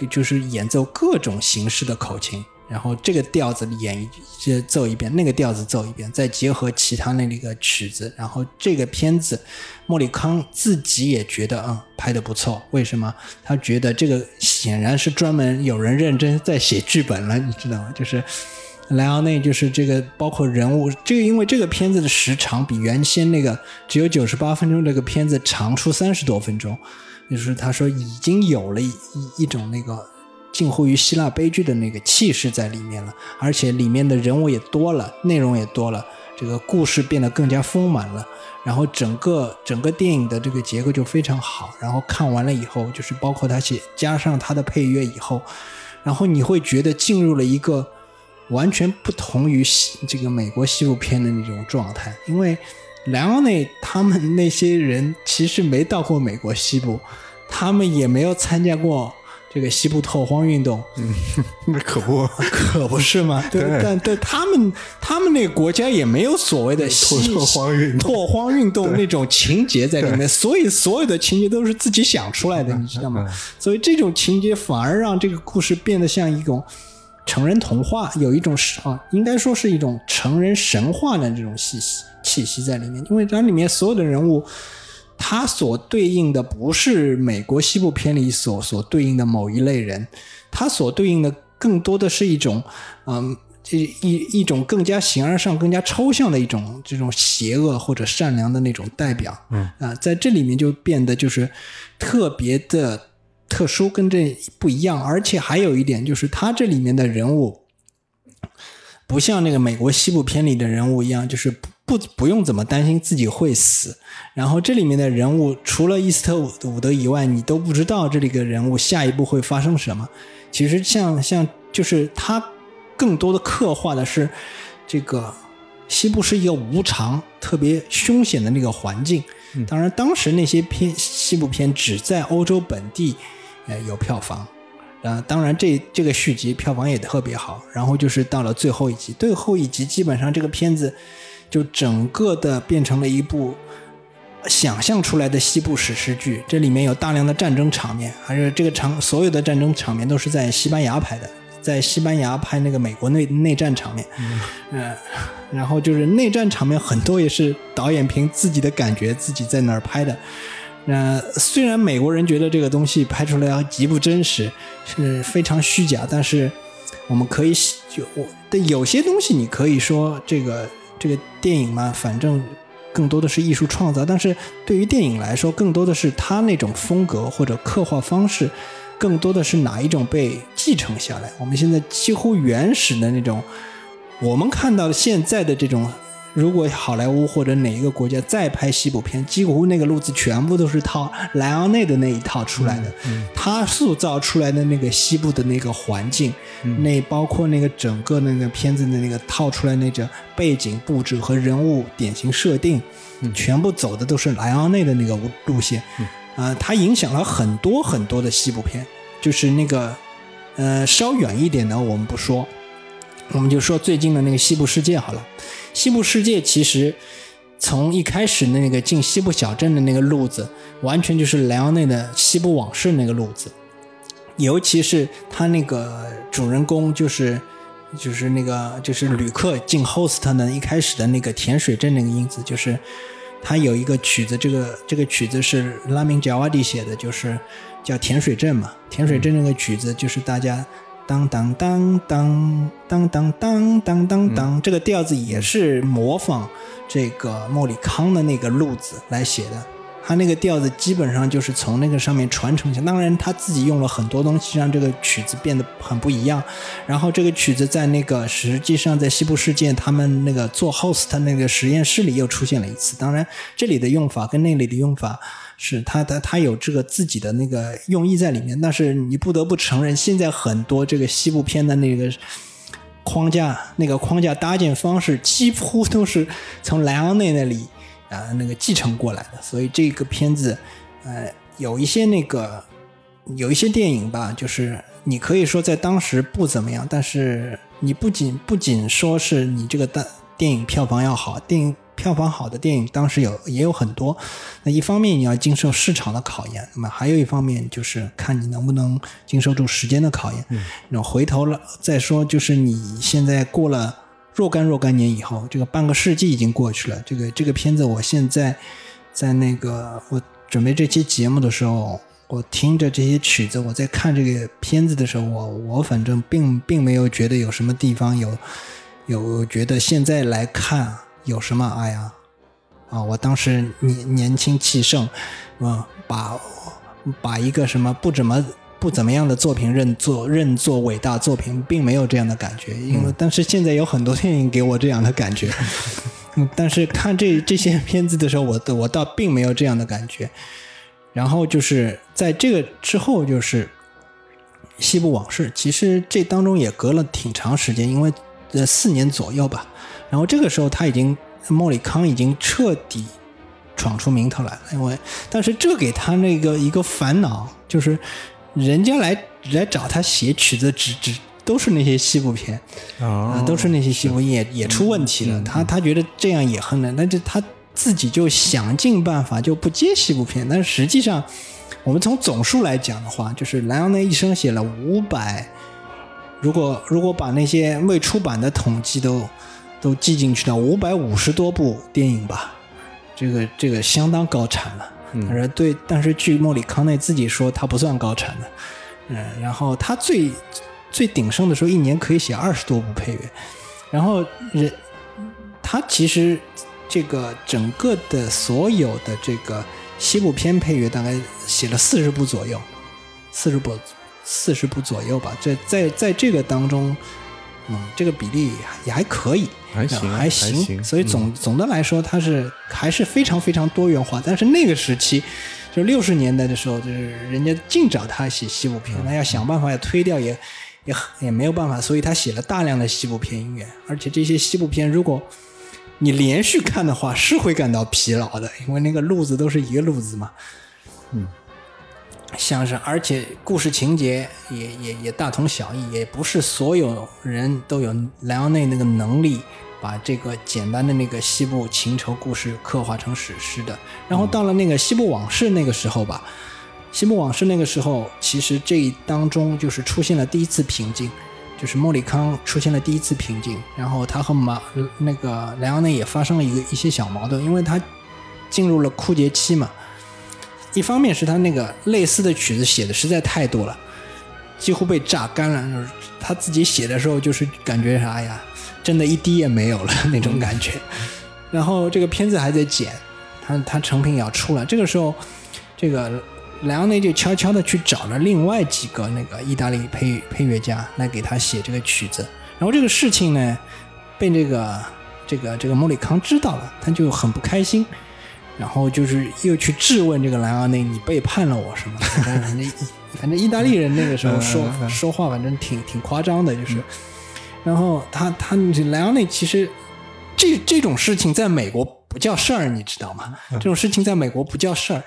B: 就是演奏各种形式的口琴，然后这个调子演一奏一遍，那个调子奏一遍，再结合其他那个曲子，然后这个片子，莫里康自己也觉得嗯拍的不错。为什么？他觉得这个显然是专门有人认真在写剧本了，你知道吗？就是莱昂内，就是这个包括人物，这个因为这个片子的时长比原先那个只有九十八分钟这个片子长出三十多分钟。就是他说已经有了一一种那个近乎于希腊悲剧的那个气势在里面了，而且里面的人物也多了，内容也多了，这个故事变得更加丰满了。然后整个整个电影的这个结构就非常好。然后看完了以后，就是包括他写加上他的配乐以后，然后你会觉得进入了一个完全不同于这个美国西部片的那种状态，因为。莱昂内他们那些人其实没到过美国西部，他们也没有参加过这个西部拓荒运动。
A: 嗯，那可不，
B: 可不是吗？对，但对他们，他们那个国家也没有所谓的
A: 拓荒运
B: 动、拓荒运动那种情节在里面，所以所有的情节都是自己想出来的，你知道吗？所以这种情节反而让这个故事变得像一种成人童话，有一种啊，应该说是一种成人神话的这种气息。气息在里面，因为它里面所有的人物，它所对应的不是美国西部片里所所对应的某一类人，它所对应的更多的是一种，嗯，这一一种更加形而上、更加抽象的一种这种邪恶或者善良的那种代表。
A: 嗯
B: 啊，在这里面就变得就是特别的特殊，跟这不一样。而且还有一点就是，它这里面的人物不像那个美国西部片里的人物一样，就是。不不用怎么担心自己会死，然后这里面的人物除了伊斯特伍德以外，你都不知道这里个人物下一步会发生什么。其实像像就是他更多的刻画的是这个西部是一个无常、特别凶险的那个环境。当然，当时那些片西部片只在欧洲本地呃有票房，啊，当然这这个续集票房也特别好。然后就是到了最后一集，最后一集基本上这个片子。就整个的变成了一部想象出来的西部史诗剧，这里面有大量的战争场面，而且这个场所有的战争场面都是在西班牙拍的，在西班牙拍那个美国内内战场面，嗯，然后就是内战场面很多也是导演凭自己的感觉自己在哪儿拍的，那虽然美国人觉得这个东西拍出来极不真实，是非常虚假，但是我们可以就我的有些东西你可以说这个。这个电影嘛，反正更多的是艺术创造，但是对于电影来说，更多的是它那种风格或者刻画方式，更多的是哪一种被继承下来。我们现在几乎原始的那种，我们看到现在的这种如果好莱坞或者哪一个国家再拍西部片，几乎那个路子全部都是套莱昂内的那一套出来的。他塑造出来的那个西部的那个环境，那包括那个整个那个片子的那个套出来那个背景布置和人物典型设定，全部走的都是莱昂内的那个路线。啊，他影响了很多很多的西部片，就是那个呃稍远一点的我们不说。我们就说最近的那个西部世界好了，西部世界其实从一开始的那个进西部小镇的那个路子，完全就是莱昂内的西部往事那个路子，尤其是他那个主人公就是就是那个就是旅客进 host 呢一开始的那个甜水镇那个因子，就是他有一个曲子，这个这个曲子是拉明贾瓦迪写的，就是叫甜水镇嘛，甜水镇那个曲子就是大家。当当当当当当当当当当，这个调子也是模仿这个莫里康的那个路子来写的。他那个调子基本上就是从那个上面传承下当然他自己用了很多东西，让这个曲子变得很不一样。然后这个曲子在那个实际上在西部世界他们那个做 host 那个实验室里又出现了一次。当然这里的用法跟那里的用法。是他他他有这个自己的那个用意在里面，但是你不得不承认，现在很多这个西部片的那个框架，那个框架搭建方式几乎都是从莱昂内那里啊那个继承过来的，所以这个片子呃有一些那个有一些电影吧，就是你可以说在当时不怎么样，但是你不仅不仅说是你这个大电影票房要好，电影。票房好的电影当时有也有很多，那一方面你要经受市场的考验，那么还有一方面就是看你能不能经受住时间的考验。那回头了再说，就是你现在过了若干若干年以后，这个半个世纪已经过去了。这个这个片子，我现在在那个我准备这期节目的时候，我听着这些曲子，我在看这个片子的时候，我我反正并并没有觉得有什么地方有有觉得现在来看。有什么？爱呀，啊！我当时年年轻气盛，嗯，把把一个什么不怎么不怎么样的作品认作认作伟大作品，并没有这样的感觉。因为但是现在有很多电影给我这样的感觉，嗯，但是看这这些片子的时候，我我倒并没有这样的感觉。然后就是在这个之后，就是《西部往事》，其实这当中也隔了挺长时间，因为呃四年左右吧。然后这个时候他已经莫里康已经彻底闯出名头来了，因为但是这给他那个一个烦恼就是，人家来来找他写曲子，只只都是那些西部片啊，都是那些西部也也出问题了。他他觉得这样也很难，但是他自己就想尽办法就不接西部片。但是实际上，我们从总数来讲的话，就是莱昂内一生写了五百，如果如果把那些未出版的统计都。都记进去了五百五十多部电影吧，这个这个相当高产了。他说对，但是据莫里康内自己说，他不算高产的。嗯，然后他最最鼎盛的时候，一年可以写二十多部配乐。然后人他其实这个整个的所有的这个西部片配乐，大概写了四十部左右，四十部四十部左右吧。在在在这个当中。嗯，这个比例也还可以，
A: 还行，
B: 还
A: 行。
B: 所以总总的来说，它是还是非常非常多元化。但是那个时期，就六十年代的时候，就是人家净找他写西部片，那要想办法要推掉，也也也没有办法。所以他写了大量的西部片音乐，而且这些西部片，如果你连续看的话，是会感到疲劳的，因为那个路子都是一个路子嘛。嗯。像是，而且故事情节也也也大同小异，也不是所有人都有莱昂内那个能力把这个简单的那个西部情仇故事刻画成史诗的。然后到了那个西部往事那个时候吧，西部往事那个时候，其实这当中就是出现了第一次瓶颈，就是莫里康出现了第一次瓶颈，然后他和马那个莱昂内也发生了一个一些小矛盾，因为他进入了枯竭期嘛。一方面是他那个类似的曲子写的实在太多了，几乎被榨干了。就是他自己写的时候，就是感觉啥呀，真的一滴也没有了那种感觉。然后这个片子还在剪，他他成品也要出了。这个时候，这个莱昂内就悄悄的去找了另外几个那个意大利配配乐家来给他写这个曲子。然后这个事情呢，被这个。这个这个莫里康知道了，他就很不开心，然后就是又去质问这个莱昂内，你背叛了我什么？反正反正意大利人那个时候 说说话，反正挺挺夸张的，就是。然后他他莱昂内其实这这种事情在美国不叫事儿，你知道吗？这种事情在美国不叫事儿，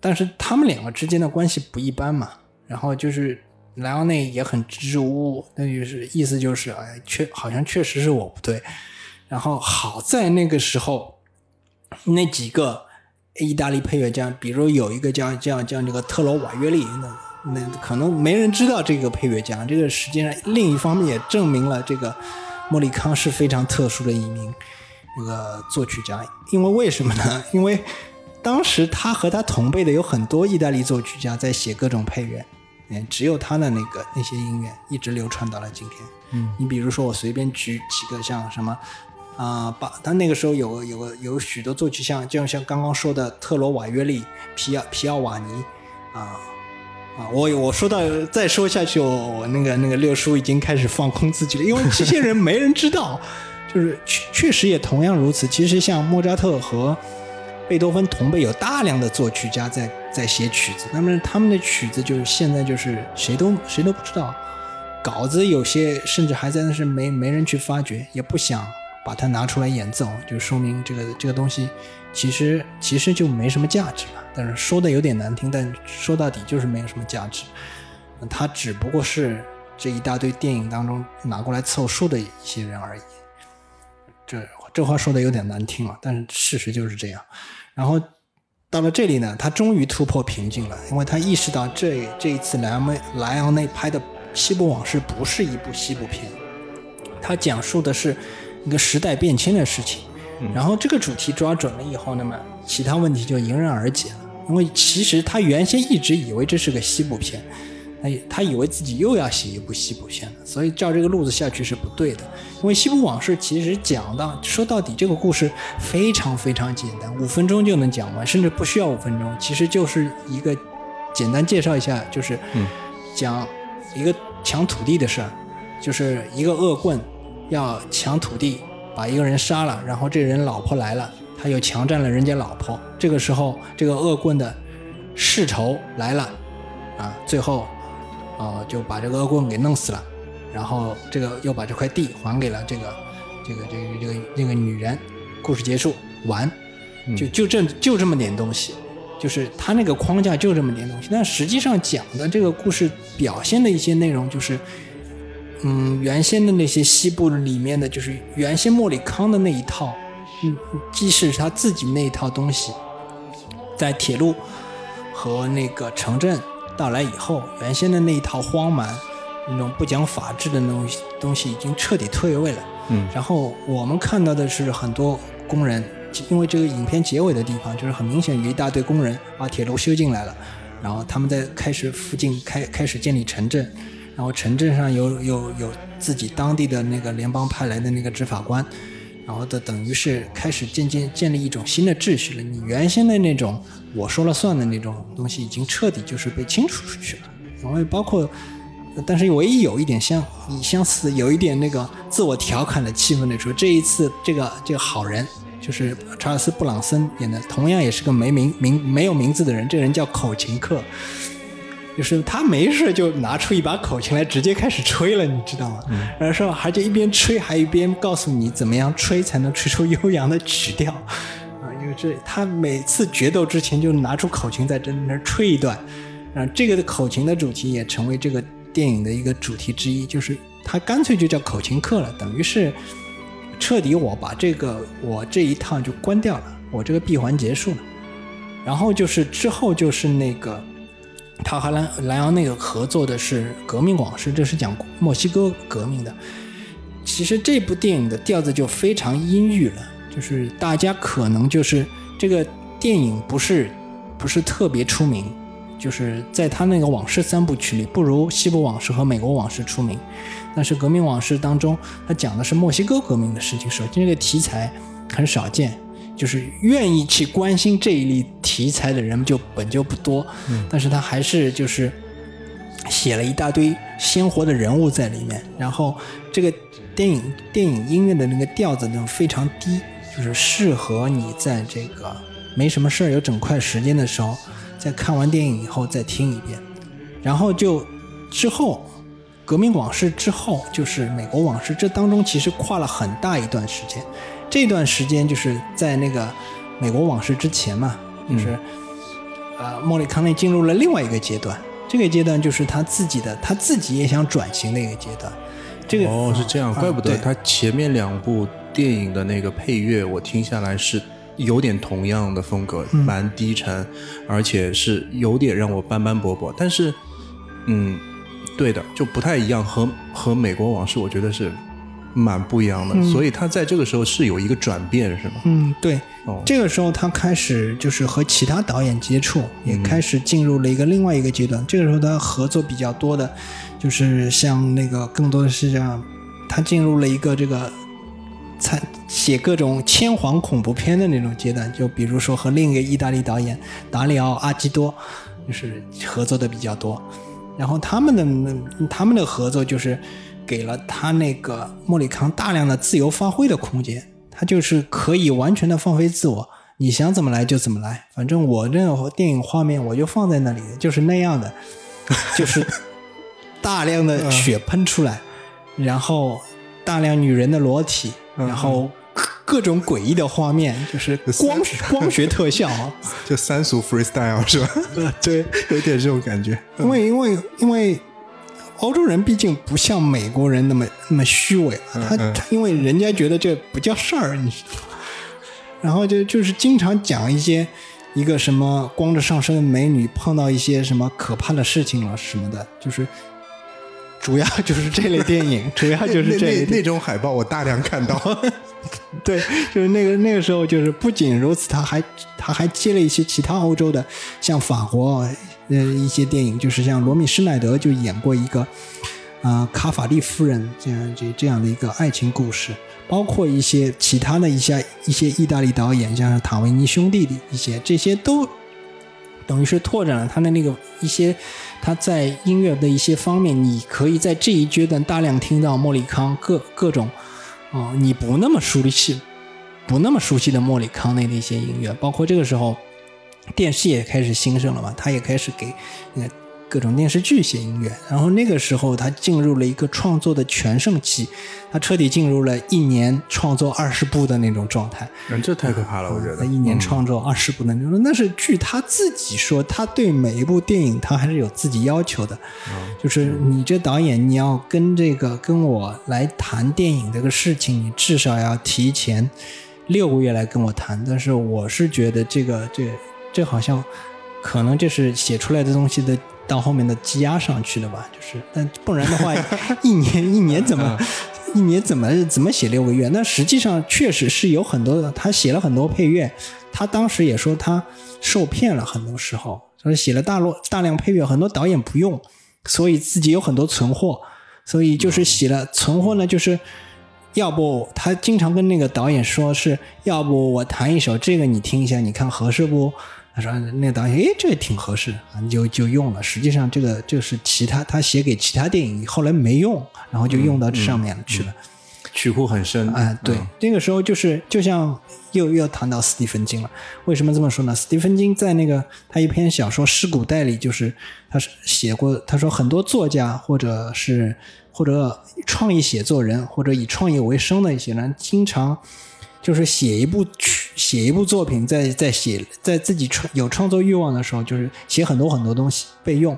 B: 但是他们两个之间的关系不一般嘛。然后就是莱昂内也很支支吾吾，那就是意思就是哎，确好像确实是我不对。然后好在那个时候那几个意大利配乐家，比如有一个叫叫叫那个特罗瓦约利那。那可能没人知道这个配乐家，这个实际上另一方面也证明了这个莫里康是非常特殊的一名那个作曲家。因为为什么呢？因为当时他和他同辈的有很多意大利作曲家在写各种配乐，嗯，只有他的那个那些音乐一直流传到了今天。
A: 嗯，
B: 你比如说我随便举几个像什么啊，把他那个时候有有有许多作曲像，就像刚刚说的特罗瓦约利、皮奥皮奥瓦尼啊。啊，我我说到再说下去，我我那个那个六叔已经开始放空自己了，因为这些人没人知道，就是确确实也同样如此。其实像莫扎特和贝多芬同辈，有大量的作曲家在在写曲子，那么他们的曲子就是现在就是谁都谁都不知道，稿子有些甚至还在，那是没没人去发掘，也不想把它拿出来演奏，就说明这个这个东西其实其实就没什么价值了。但是说的有点难听，但说到底就是没有什么价值。他只不过是这一大堆电影当中拿过来凑数的一些人而已。这这话说的有点难听了，但是事实就是这样。然后到了这里呢，他终于突破瓶颈了，因为他意识到这这一次莱昂内莱昂内拍的《西部往事》不是一部西部片，他讲述的是一个时代变迁的事情。然后这个主题抓准了以后，那么其他问题就迎刃而解了。因为其实他原先一直以为这是个西部片，他他以为自己又要写一部西部片了，所以照这个路子下去是不对的。因为《西部往事》其实讲到说到底，这个故事非常非常简单，五分钟就能讲完，甚至不需要五分钟，其实就是一个简单介绍一下，就是讲一个抢土地的事儿，就是一个恶棍要抢土地。把一个人杀了，然后这人老婆来了，他又强占了人家老婆。这个时候，这个恶棍的世仇来了，啊，最后，呃，就把这个恶棍给弄死了，然后这个又把这块地还给了这个这个这个这个那个女人。故事结束，完，就就这就这么点东西，就是他那个框架就这么点东西。但实际上讲的这个故事表现的一些内容就是。嗯，原先的那些西部里面的就是原先莫里康的那一套，嗯，即使他自己那一套东西，在铁路和那个城镇到来以后，原先的那一套荒蛮、那种不讲法治的那种东西已经彻底退位了。
A: 嗯，
B: 然后我们看到的是很多工人，因为这个影片结尾的地方就是很明显有一大堆工人把铁路修进来了，然后他们在开始附近开开始建立城镇。然后城镇上有有有自己当地的那个联邦派来的那个执法官，然后的等于是开始渐渐建立一种新的秩序了。你原先的那种我说了算的那种东西，已经彻底就是被清除出去了。因为包括，但是唯一有一点相相似，有一点那个自我调侃的气氛的时候，这一次这个这个好人就是查尔斯布朗森演的，同样也是个没名名没有名字的人，这人叫口琴客。就是他没事就拿出一把口琴来，直接开始吹了，你知道吗？然后说，还就一边吹，还一边告诉你怎么样吹才能吹出悠扬的曲调，啊，因为这他每次决斗之前就拿出口琴在这那吹一段，啊，这个的口琴的主题也成为这个电影的一个主题之一，就是他干脆就叫口琴课了，等于是彻底我把这个我这一趟就关掉了，我这个闭环结束了，然后就是之后就是那个。他和莱莱昂内合作的是《革命往事》，这是讲墨西哥革命的。其实这部电影的调子就非常阴郁了，就是大家可能就是这个电影不是不是特别出名，就是在他那个往事三部曲里，不如《西部往事》和《美国往事》出名。但是《革命往事》当中，他讲的是墨西哥革命的事情，首先这个题材很少见。就是愿意去关心这一类题材的人就本就不多，但是他还是就是写了一大堆鲜活的人物在里面，然后这个电影电影音乐的那个调子呢非常低，就是适合你在这个没什么事儿有整块时间的时候，在看完电影以后再听一遍，然后就之后。革命往事之后就是美国往事，这当中其实跨了很大一段时间。这段时间就是在那个美国往事之前嘛，就是呃，莫里康内进入了另外一个阶段。这个阶段就是他自己的，他自己也想转型的一个阶段。这个
A: 哦是这样，怪不得他前面两部电影的那个配乐，我听下来是有点同样的风格，蛮低沉，而且是有点让我斑斑驳驳。但是，嗯。对的，就不太一样，和和美国往事，我觉得是蛮不一样的。所以他在这个时候是有一个转变，是吗？
B: 嗯，对。哦，这个时候他开始就是和其他导演接触，也开始进入了一个另外一个阶段。这个时候他合作比较多的，就是像那个更多的是像他进入了一个这个参写各种千皇恐怖片的那种阶段。就比如说和另一个意大利导演达里奥阿基多，就是合作的比较多。然后他们的他们的合作就是给了他那个莫里康大量的自由发挥的空间，他就是可以完全的放飞自我，你想怎么来就怎么来，反正我任何电影画面我就放在那里，就是那样的，就是大量的血喷出来，然后大量女人的裸体，然后。各种诡异的画面，就是光光学特效啊，
A: 就三俗 freestyle 是吧？
B: 对，
A: 有点这种感觉。
B: 因为因为因为欧洲人毕竟不像美国人那么那么虚伪，他他因为人家觉得这不叫事儿，你然后就就是经常讲一些一个什么光着上身的美女碰到一些什么可怕的事情了什么的，就是主要就是这类电影，主要就是这
A: 那那种海报我大量看到。
B: 对，就是那个那个时候，就是不仅如此，他还他还接了一些其他欧洲的，像法国呃一些电影，就是像罗米施耐德就演过一个啊卡法利夫人这样这这样的一个爱情故事，包括一些其他的一些一些意大利导演，像塔维尼兄弟的一些，这些都等于是拓展了他的那个一些他在音乐的一些方面，你可以在这一阶段大量听到莫里康各各种。哦，你不那么熟悉，不那么熟悉的莫里康内的一些音乐，包括这个时候，电视也开始兴盛了嘛，他也开始给那个。各种电视剧写音乐，然后那个时候他进入了一个创作的全盛期，他彻底进入了一年创作二十部的那种状态。
A: 嗯，这太可怕了，我觉得。
B: 他一年创作二十部的那种，那是据他自己说，他对每一部电影他还是有自己要求的。就是你这导演，你要跟这个跟我来谈电影这个事情，你至少要提前六个月来跟我谈。但是我是觉得这个这这好像可能就是写出来的东西的。到后面的积压上去的吧，就是，但不然的话，一年一年怎么，一年怎么怎么写六个月？那实际上确实是有很多的，他写了很多配乐，他当时也说他受骗了，很多时候，就是写了大落大量配乐，很多导演不用，所以自己有很多存货，所以就是写了存货呢，就是要不他经常跟那个导演说是要不我弹一首这个你听一下，你看合适不？他说：“那个导演，哎，这也挺合适啊，就就用了。实际上，这个就是其他他写给其他电影，后来没用，然后就用到这上面去了。
A: 曲库很深
B: 哎，对，那个时候就是就像又又谈到斯蒂芬金了。为什么这么说呢？斯蒂芬金在那个他一篇小说《尸骨代里》，就是他是写过，他说很多作家或者是或者创意写作人或者以创意为生的一些人，经常。”就是写一部曲，写一部作品，在在写，在自己创有创作欲望的时候，就是写很多很多东西备用。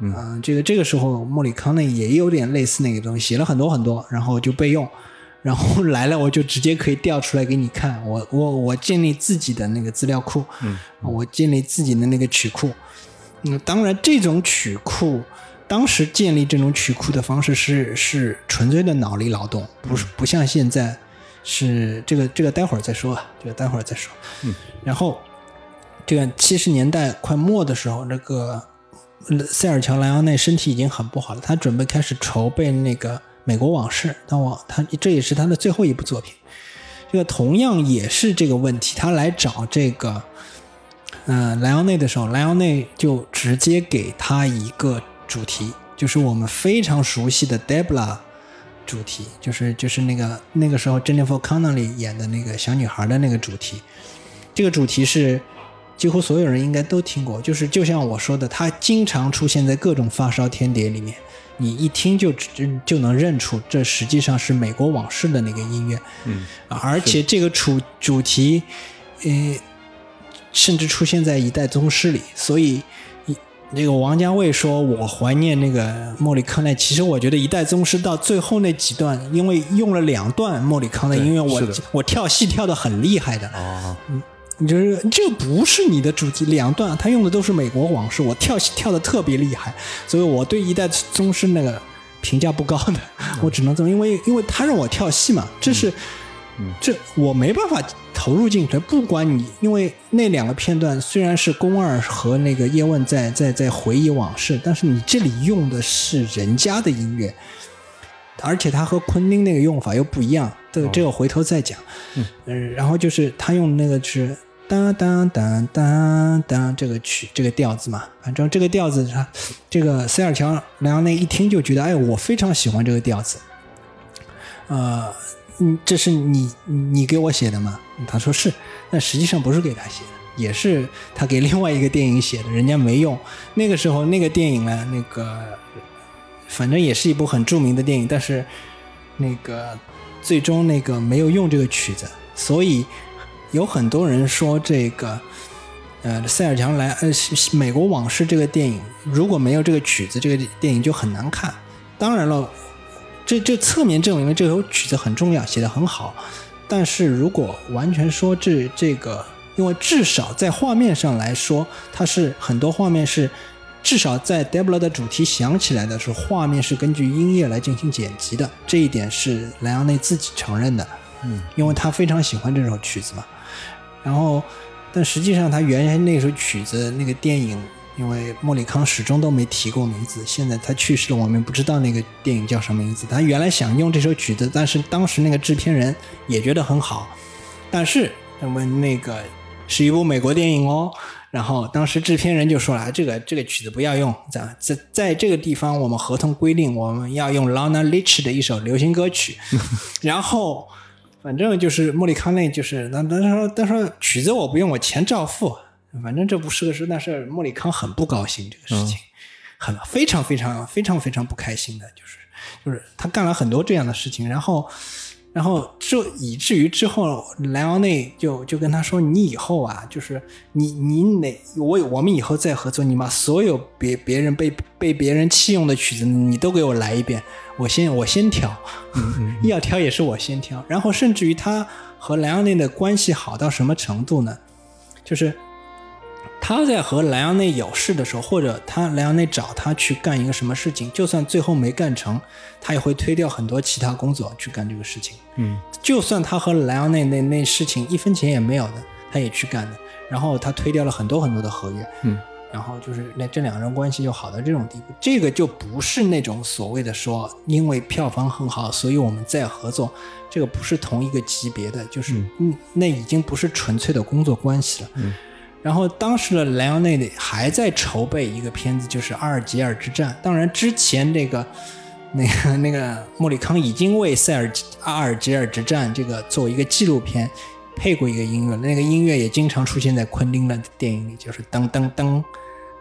B: 嗯，这个这个时候，莫里康内也有点类似那个东西，写了很多很多，然后就备用，然后来了我就直接可以调出来给你看。我我我建立自己的那个资料库，
A: 嗯，
B: 我建立自己的那个曲库。嗯，当然这种曲库，当时建立这种曲库的方式是是纯粹的脑力劳动，不是不像现在。是这个，这个待会儿再说，这个待会儿再说。
A: 嗯，
B: 然后这个七十年代快末的时候，这个塞尔乔莱昂内身体已经很不好了，他准备开始筹备那个《美国往事》，但我他这也是他的最后一部作品。这个同样也是这个问题，他来找这个嗯莱昂内的时候，莱昂内就直接给他一个主题，就是我们非常熟悉的 Debla 主题，就是就是那个那个时候 Jennifer Connelly 演的那个小女孩的那个主题。这个主题是几乎所有人应该都听过，就是就像我说的，它经常出现在各种发烧天碟里面，你一听就就就能认出，这实际上是美国往事的那个音乐。
A: 嗯，
B: 而且这个主主题，呃，甚至出现在《一代宗师》里，所以。这个王家卫说：“我怀念那个莫里康奈。其实我觉得《一代宗师》到最后那几段，因为用了两段莫里康奈音乐，我我跳戏跳的很厉害的。
A: 哦，
B: 嗯，就是这不是你的主题，两段他用的都是美国往事，我跳戏跳的特别厉害，所以我对《一代宗师》那个评价不高的，我只能这么，因为因为他让我跳戏嘛，这是。”这我没办法投入进去。不管你，因为那两个片段虽然是宫二和那个叶问在在在回忆往事，但是你这里用的是人家的音乐，而且他和昆汀那个用法又不一样。这个这个回头再讲。嗯，然后就是他用那个是当当当当当这个曲这个调子嘛，反正这个调子他这个塞尔乔莱昂内一听就觉得，哎，我非常喜欢这个调子。呃。嗯，这是你你给我写的吗？他说是，但实际上不是给他写的，也是他给另外一个电影写的，人家没用。那个时候那个电影呢，那个反正也是一部很著名的电影，但是那个最终那个没有用这个曲子，所以有很多人说这个呃塞尔强来呃美国往事这个电影如果没有这个曲子，这个电影就很难看。当然了。这这侧面证明了这首曲子很重要，写的很好。但是如果完全说这这个，因为至少在画面上来说，它是很多画面是至少在 Debla 的主题响起来的时候，画面是根据音乐来进行剪辑的。这一点是莱昂内自己承认的，
A: 嗯，
B: 因为他非常喜欢这首曲子嘛。然后，但实际上他原先那首曲子那个电影。因为莫里康始终都没提过名字，现在他去世了，我们不知道那个电影叫什么名字。他原来想用这首曲子，但是当时那个制片人也觉得很好，但是他们那个是一部美国电影哦，然后当时制片人就说了，这个这个曲子不要用，在在在这个地方我们合同规定我们要用 Lana Leach 的一首流行歌曲，然后反正就是莫里康内就是那他说他说曲子我不用，我钱照付。反正这不是个事，但是莫里康很不高兴这个事情，很非常非常非常非常不开心的，就是就是他干了很多这样的事情，然后然后这以至于之后莱昂内就就跟他说：“你以后啊，就是你你哪我我们以后再合作，你把所有别别人被被别人弃用的曲子你都给我来一遍，我先我先挑，要挑也是我先挑。然后甚至于他和莱昂内的关系好到什么程度呢？就是。他在和莱昂内有事的时候，或者他莱昂内找他去干一个什么事情，就算最后没干成，他也会推掉很多其他工作去干这个事情。
A: 嗯，
B: 就算他和莱昂内那那事情一分钱也没有的，他也去干的。然后他推掉了很多很多的合约。
A: 嗯，
B: 然后就是那这两人关系就好到这种地步，这个就不是那种所谓的说因为票房很好，所以我们再合作，这个不是同一个级别的，就是嗯，那已经不是纯粹的工作关系了。
A: 嗯。
B: 然后当时的莱昂内还在筹备一个片子，就是《阿尔及尔之战》。当然，之前那个、那个、那个莫里康已经为《塞尔阿尔及尔之战》这个作为一个纪录片配过一个音乐，那个音乐也经常出现在昆汀的电影里，就是噔噔噔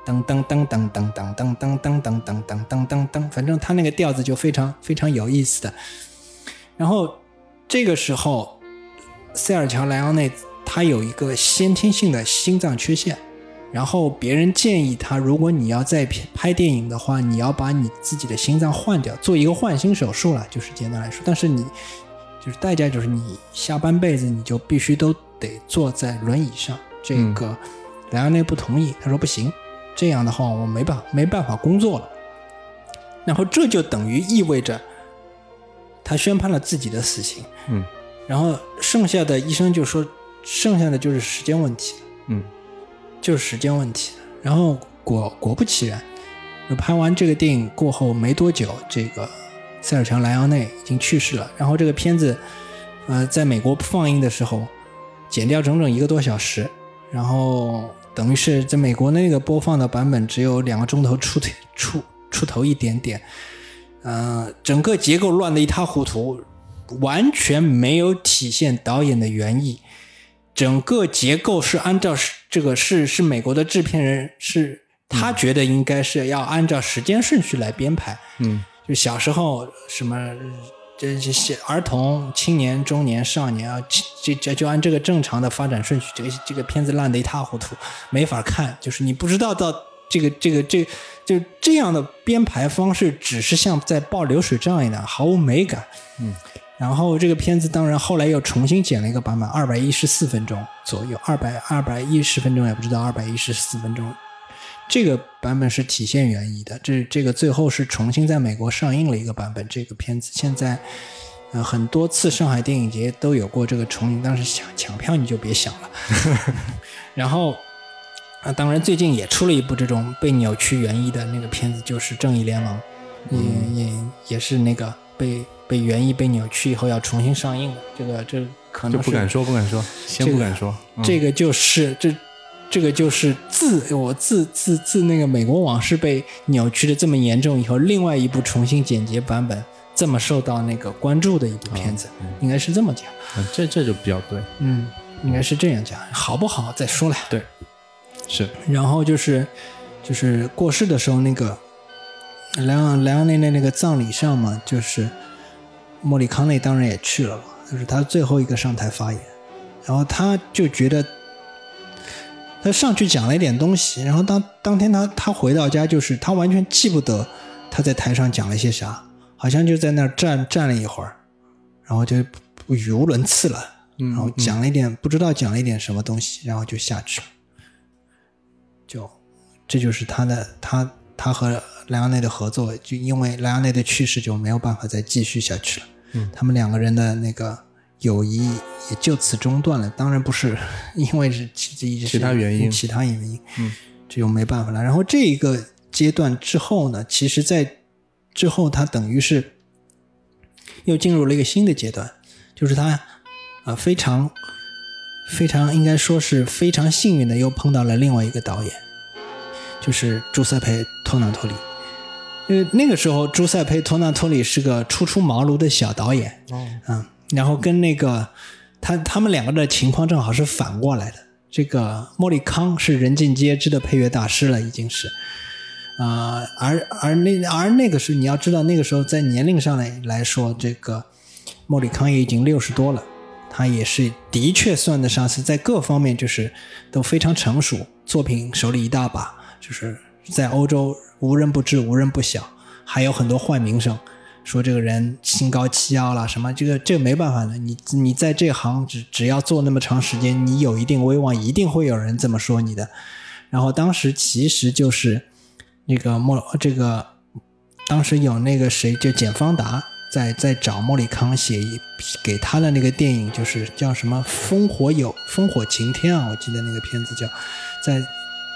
B: 噔噔噔噔噔噔噔噔噔噔噔噔噔噔噔，反正他那个调子就非常非常有意思的。然后这个时候，塞尔乔莱昂内。他有一个先天性的心脏缺陷，然后别人建议他，如果你要再拍电影的话，你要把你自己的心脏换掉，做一个换心手术了，就是简单来说。但是你就是代价就是你下半辈子你就必须都得坐在轮椅上。这个莱昂内不同意，他说不行，这样的话我没办法没办法工作了。然后这就等于意味着他宣判了自己的死刑。
A: 嗯，
B: 然后剩下的医生就说。剩下的就是时间问题，
A: 嗯，
B: 就是时间问题。然后果果不其然，拍完这个电影过后没多久，这个塞尔强莱昂内已经去世了。然后这个片子，呃，在美国放映的时候，剪掉整整一个多小时，然后等于是在美国那个播放的版本只有两个钟头出出出头一点点，呃，整个结构乱得一塌糊涂，完全没有体现导演的原意。整个结构是按照这个是是美国的制片人是他觉得应该是要按照时间顺序来编排，
A: 嗯，
B: 就小时候什么这这些儿童、青年、中年、少年啊，这这就按这个正常的发展顺序，这个这个片子烂得一塌糊涂，没法看，就是你不知道到这个这个这就这样的编排方式，只是像在报流水账一样，毫无美感，
A: 嗯。
B: 然后这个片子当然后来又重新剪了一个版本，二百一十四分钟左右，二百二百一十分钟也不知道，二百一十四分钟，这个版本是体现原意的。这这个最后是重新在美国上映了一个版本。这个片子现在呃很多次上海电影节都有过这个重映，但是抢抢票你就别想了。然后啊，当然最近也出了一部这种被扭曲原意的那个片子，就是《正义联盟》，也也也是那个被。被原意被扭曲以后要重新上映的，这个这可能
A: 就不敢说，不敢说，先不敢说。
B: 这个就是这，这个就是自我自自自那个美国往事被扭曲的这么严重以后，另外一部重新剪辑版本这么受到那个关注的一部片子，应该是这么讲。
A: 这这就比较对，
B: 嗯，应该是这样讲，好不好再说了。
A: 对，是。
B: 然后就是就是过世的时候那个莱昂莱昂内内那个葬礼上嘛，就是。莫里康内当然也去了嘛，就是他最后一个上台发言，然后他就觉得，他上去讲了一点东西，然后当当天他他回到家，就是他完全记不得他在台上讲了些啥，好像就在那儿站站了一会儿，然后就语无伦次了，然后讲了一点不知道讲了一点什么东西，然后就下去了，就这就是他的他他和莱昂内的合作，就因为莱昂内的去世就没有办法再继续下去了。他们两个人的那个友谊也就此中断了。当然不是 因为是其
A: 其他原因，
B: 其他原因，嗯，这就没办法了。然后这一个阶段之后呢，其实，在之后他等于是又进入了一个新的阶段，就是他啊非常非常应该说是非常幸运的，又碰到了另外一个导演，就是朱塞佩·托纳托里。因为那个时候，朱塞佩·托纳托里是个初出茅庐的小导演，嗯，然后跟那个他他们两个的情况正好是反过来的。这个莫里康是人尽皆知的配乐大师了，已经是，啊，而而那而那个时候你要知道，那个时候在年龄上来来说，这个莫里康也已经六十多了，他也是的确算得上是在各方面就是都非常成熟，作品手里一大把，就是在欧洲。无人不知，无人不晓，还有很多坏名声，说这个人心高气傲了什么？这个这个没办法的，你你在这行只只要做那么长时间，你有一定威望，一定会有人这么说你的。然后当时其实就是那个莫这个，当时有那个谁就简方达在在找莫里康写一给他的那个电影，就是叫什么《烽火有烽火晴天》啊，我记得那个片子叫在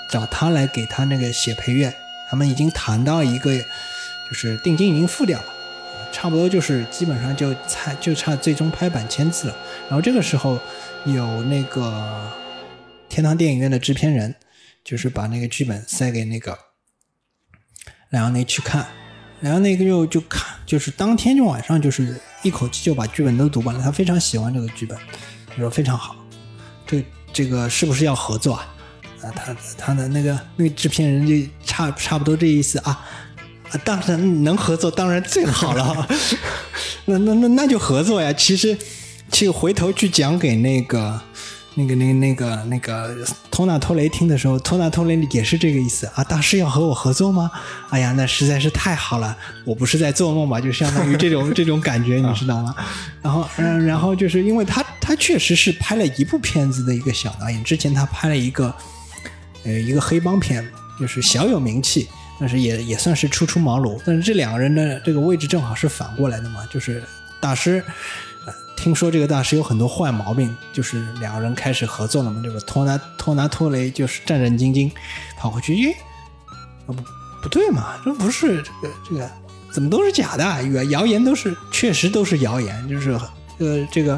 B: 找他来给他那个写配乐。他们已经谈到一个，就是定金已经付掉了，差不多就是基本上就差就差最终拍板签字了。然后这个时候有那个天堂电影院的制片人，就是把那个剧本塞给那个莱昂内去看，然后那个就就看，就是当天就晚上就是一口气就把剧本都读完了。他非常喜欢这个剧本，他说非常好，这这个是不是要合作啊？啊，他他的那个那个制片人就差差不多这意思啊，啊，当然能合作当然最好了，那那那那就合作呀。其实，其实回头去讲给那个那个那个那个那个托纳托雷听的时候，托纳托雷也是这个意思啊。大师要和我合作吗？哎呀，那实在是太好了，我不是在做梦吧？就相当于这种这种感觉，你知道吗？然后嗯，然后就是因为他他确实是拍了一部片子的一个小导演，之前他拍了一个。呃，一个黑帮片，就是小有名气，但是也也算是初出茅庐。但是这两个人的这个位置正好是反过来的嘛，就是大师，听说这个大师有很多坏毛病，就是两个人开始合作了嘛。这个托拿托拿托雷就是战战兢兢，跑回去，咦，不不对嘛，这不是这个这个怎么都是假的？谣言都是确实都是谣言，就是呃这个。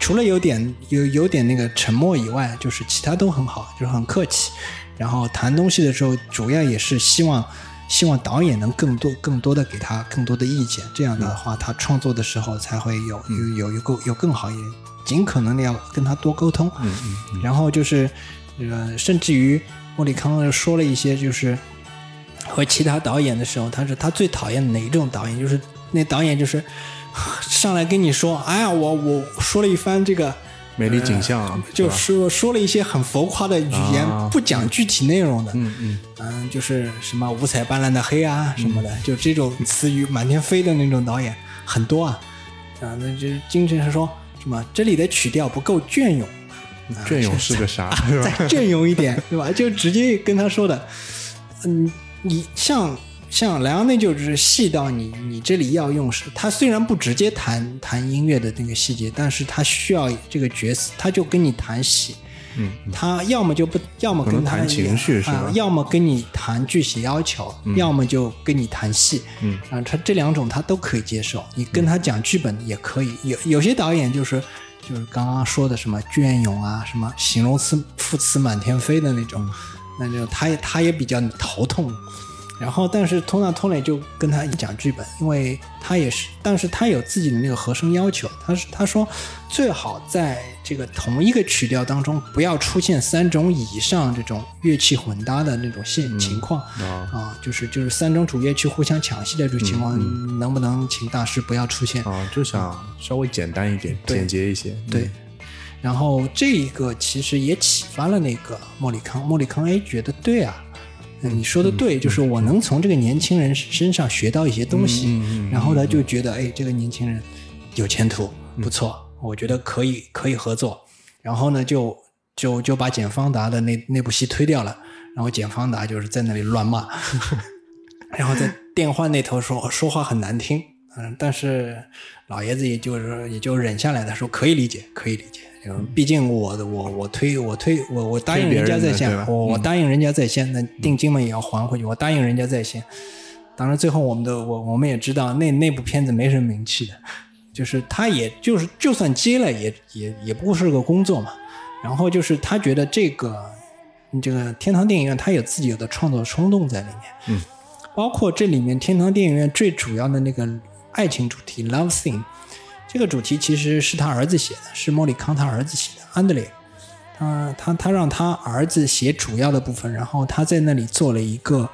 B: 除了有点有有点那个沉默以外，就是其他都很好，就是很客气。然后谈东西的时候，主要也是希望希望导演能更多更多的给他更多的意见，这样的话他创作的时候才会有有有有更有更好一点，尽可能的要跟他多沟通。
A: 嗯嗯
B: 然后就是，呃，甚至于莫里康说了一些，就是和其他导演的时候，他是他最讨厌哪一种导演，就是那导演就是 上来跟你说，哎呀，我我说了一番这个。
A: 美丽景象啊，
B: 就说说了一些很浮夸的语言，
A: 啊
B: 不讲具体内容的，
A: 嗯嗯
B: 嗯，就是什么五彩斑斓的黑啊什么的，就这种词语满天飞的那种导演很多啊，啊，那就是经常是说什么这里的曲调不够隽永，啊
A: 隽永是个啥？
B: 再隽永一点，对吧？就直接跟他说的，嗯，你像像莱昂内就是细到你你这里要用是，他虽然不直接谈谈音乐的那个细节，但是他需要这个角色，他就跟你谈戏。
A: 嗯，
B: 他要么就不，要么跟他
A: 谈情绪是吧
B: 啊要么跟你谈具体要求，要么就跟你谈戏。
A: 嗯
B: 啊，他这两种他都可以接受。你跟他讲剧本也可以，有有些导演就是就是刚刚说的什么隽永啊，什么形容词副词满天飞的那种，那就他也他也比较头痛。然后，但是托纳托雷就跟他讲剧本，因为他也是，但是他有自己的那个和声要求。他是他说，最好在这个同一个曲调当中，不要出现三种以上这种乐器混搭的那种现情况。
A: 啊，
B: 啊，就是就是三种主乐器互相抢戏的这种情况，能不能请大师不要出现？
A: 啊，就想稍微简单一点，简洁一些。
B: 对，然后这一个其实也启发了那个莫里康，莫里康 A，觉得对啊，嗯你说的对，就是我能从这个年轻人身上学到一些东西，然后呢就觉得哎这个年轻人有前途，不错，我觉得可以可以合作，然后呢就就就把简方达的那那部戏推掉了，然后简方达就是在那里乱骂，然后在电话那头说说话很难听，嗯，但是老爷子也就是也就忍下来，他说可以理解，可以理解。就毕竟我我我推我推我我答应人家在先我我答应人家在先，那定金嘛也要还回去，我答应人家在先。当然最后我们的我我们也知道那那部片子没什么名气的，就是他也就是就算接了也也也不过是个工作嘛。然后就是他觉得这个这个天堂电影院他有自己的创作冲动在里面，
A: 嗯，
B: 包括这里面天堂电影院最主要的那个爱情主题 love theme，这个主题其实是他儿子写的，是莫里康他儿子写的，安德烈。他他他让他儿子写主要的部分，然后他在那里做了一个，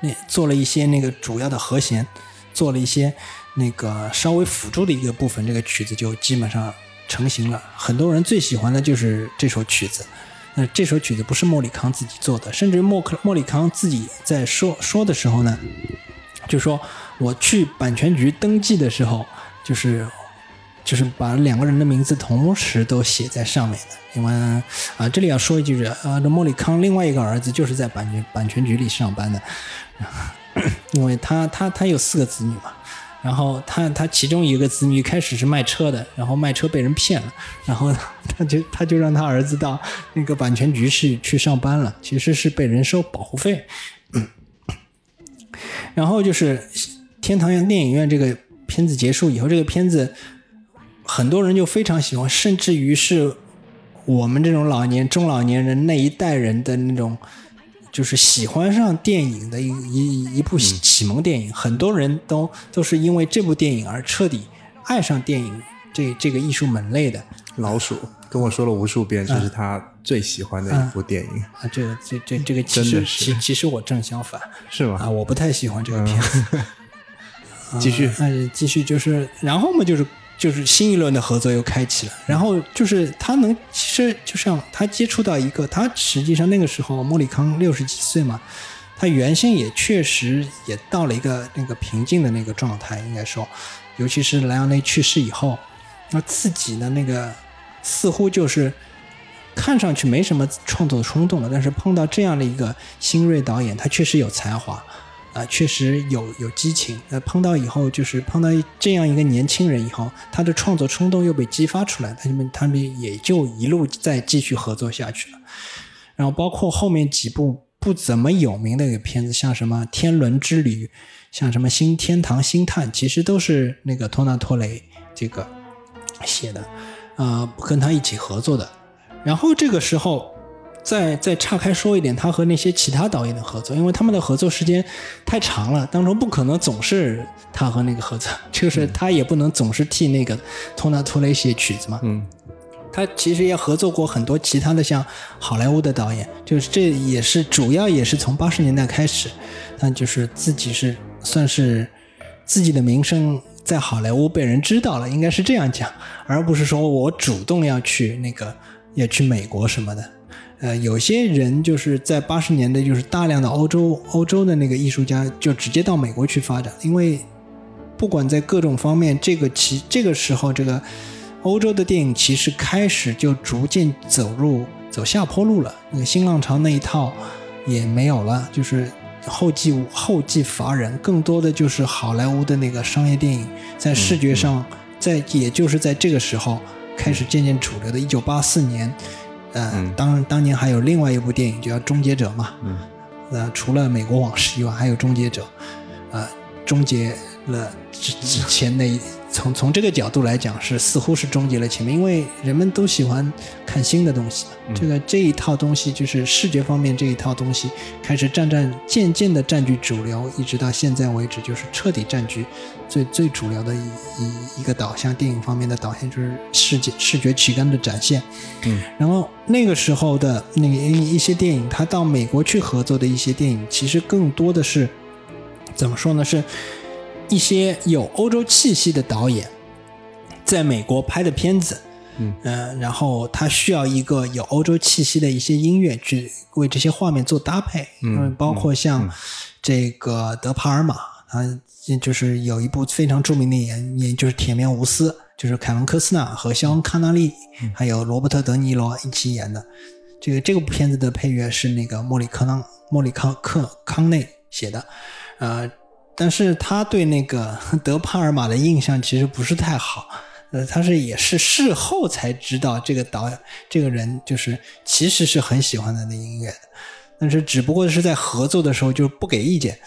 B: 那做了一些那个主要的和弦，做了一些那个稍微辅助的一个部分，这个曲子就基本上成型了。很多人最喜欢的就是这首曲子。那这首曲子不是莫里康自己做的，甚至莫克莫里康自己在说说的时候呢，就说我去版权局登记的时候，就是就是把两个人的名字同时都写在上面的。因为啊，这里要说一句是，啊，这莫里康另外一个儿子就是在版权版权局里上班的，因为他他他有四个子女嘛。然后他他其中一个子女开始是卖车的，然后卖车被人骗了，然后他就他就让他儿子到那个版权局去去上班了，其实是被人收保护费。然后就是天堂园电影院这个片子结束以后，这个片子很多人就非常喜欢，甚至于是我们这种老年中老年人那一代人的那种，就是喜欢上电影的一一一部启蒙电影，很多人都都是因为这部电影而彻底爱上电影这这个艺术门类的
A: 老鼠跟我说了无数遍，这是他最喜欢的一部电影，
B: 啊。这个这这这个其实其其实我正相反
A: 是吗？
B: 啊，我不太喜欢这个片子。
A: 继续
B: 啊，那继续就是，然后嘛，就是就是新一轮的合作又开启了。然后就是他能，其实就像他接触到一个，他实际上那个时候莫里康六十几岁嘛，他原先也确实也到了一个那个平静的那个状态，应该说，尤其是莱昂内去世以后，那自己的那个似乎就是看上去没什么创作冲动了，但是碰到这样的一个新锐导演，他确实有才华。啊，确实有有激情。呃，碰到以后，就是碰到这样一个年轻人以后，他的创作冲动又被激发出来，他们他们也就一路再继续合作下去了。然后包括后面几部不怎么有名的一个片子，像什么《天伦之旅》，像什么《新天堂星探》，其实都是那个托纳托雷这个写的，呃，跟他一起合作的。然后这个时候，再再岔开说一点，他和那些其他导演的合作，因为他们的合作时间太长了，当中不可能总是他和那个合作，就是他也不能总是替那个托纳托雷写曲子嘛。
A: 嗯，
B: 他其实也合作过很多其他的像好莱坞的导演，就是这也是主要也是从八十年代开始，那就是自己是算是自己的名声在好莱坞被人知道了，应该是这样讲，而不是说我主动要去那个要去美国什么的。呃，有些人就是在八十年代，就是大量的欧洲欧洲的那个艺术家就直接到美国去发展，因为不管在各种方面，这个其这个时候，这个欧洲的电影其实开始就逐渐走入走下坡路了。那个新浪潮那一套也没有了，就是后继后继乏人，更多的就是好莱坞的那个商业电影，在视觉上，在也就是在这个时候开始渐渐主流的。一九八四年。呃，当当年还有另外一部电影叫《终结者》嘛，呃，除了《美国往事》以外，还有《终结者》，呃，终结了之之前那。从从这个角度来讲，是似乎是终结了前面，因为人们都喜欢看新的东西。这个这一套东西就是视觉方面这一套东西开始占占渐渐的占据主流，一直到现在为止，就是彻底占据最最主流的一一一个导向。电影方面的导向就是视觉视觉旗杆的展现。
A: 嗯，
B: 然后那个时候的那个一些电影，他到美国去合作的一些电影，其实更多的是怎么说呢？是。一些有欧洲气息的导演，在美国拍的片子，
A: 嗯，
B: 然后他需要一个有欧洲气息的一些音乐去为这些画面做搭配，
A: 嗯，
B: 包括像这个德帕尔玛，他就是有一部非常著名的演，也就是《铁面无私》，就是凯文科斯纳和肖恩康纳利还有罗伯特德尼罗一起演的。这个这个片子的配乐是那个莫里克康莫里康克康内写的，呃。但是他对那个 德帕尔玛的印象其实不是太好，呃，他是也是事后才知道这个导演这个人就是其实是很喜欢他的音乐的，但是只不过是在合作的时候就不给意见，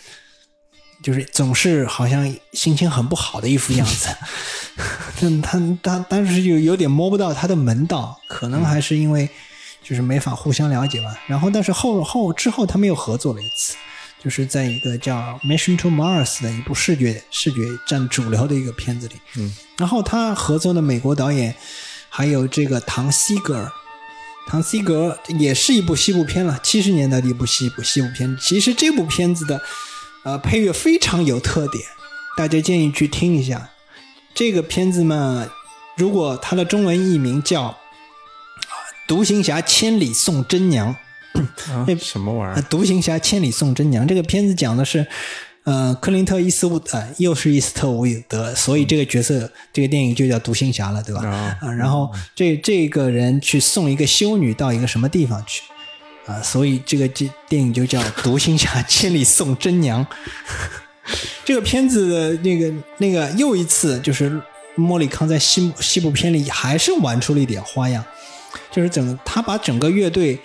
B: 就是总是好像心情很不好的一副样子，但他他当时就有点摸不到他的门道，可能还是因为就是没法互相了解吧。然后但是后后之后他们又合作了一次。就是在一个叫《Mission to Mars》的一部视觉视觉占主流的一个片子里，
A: 嗯，
B: 然后他合作的美国导演还有这个唐西格尔，唐西格尔也是一部西部片了，七十年代的一部西部西部片。其实这部片子的呃配乐非常有特点，大家建议去听一下。这个片子嘛，如果它的中文译名叫《独行侠千里送真娘》。
A: 那什么玩意儿？
B: 独行侠千里送真娘这个片子讲的是，呃，克林特·伊斯伍德又是伊斯特伍德，所以这个角色这个电影就叫独行侠了，对吧？啊，然后这这个人去送一个修女到一个什么地方去啊？所以这个这电影就叫独行侠千里送真娘。这个片子的那个那个又一次就是莫里康在西西部片里还是玩出了一点花样，就是整他把整个乐队。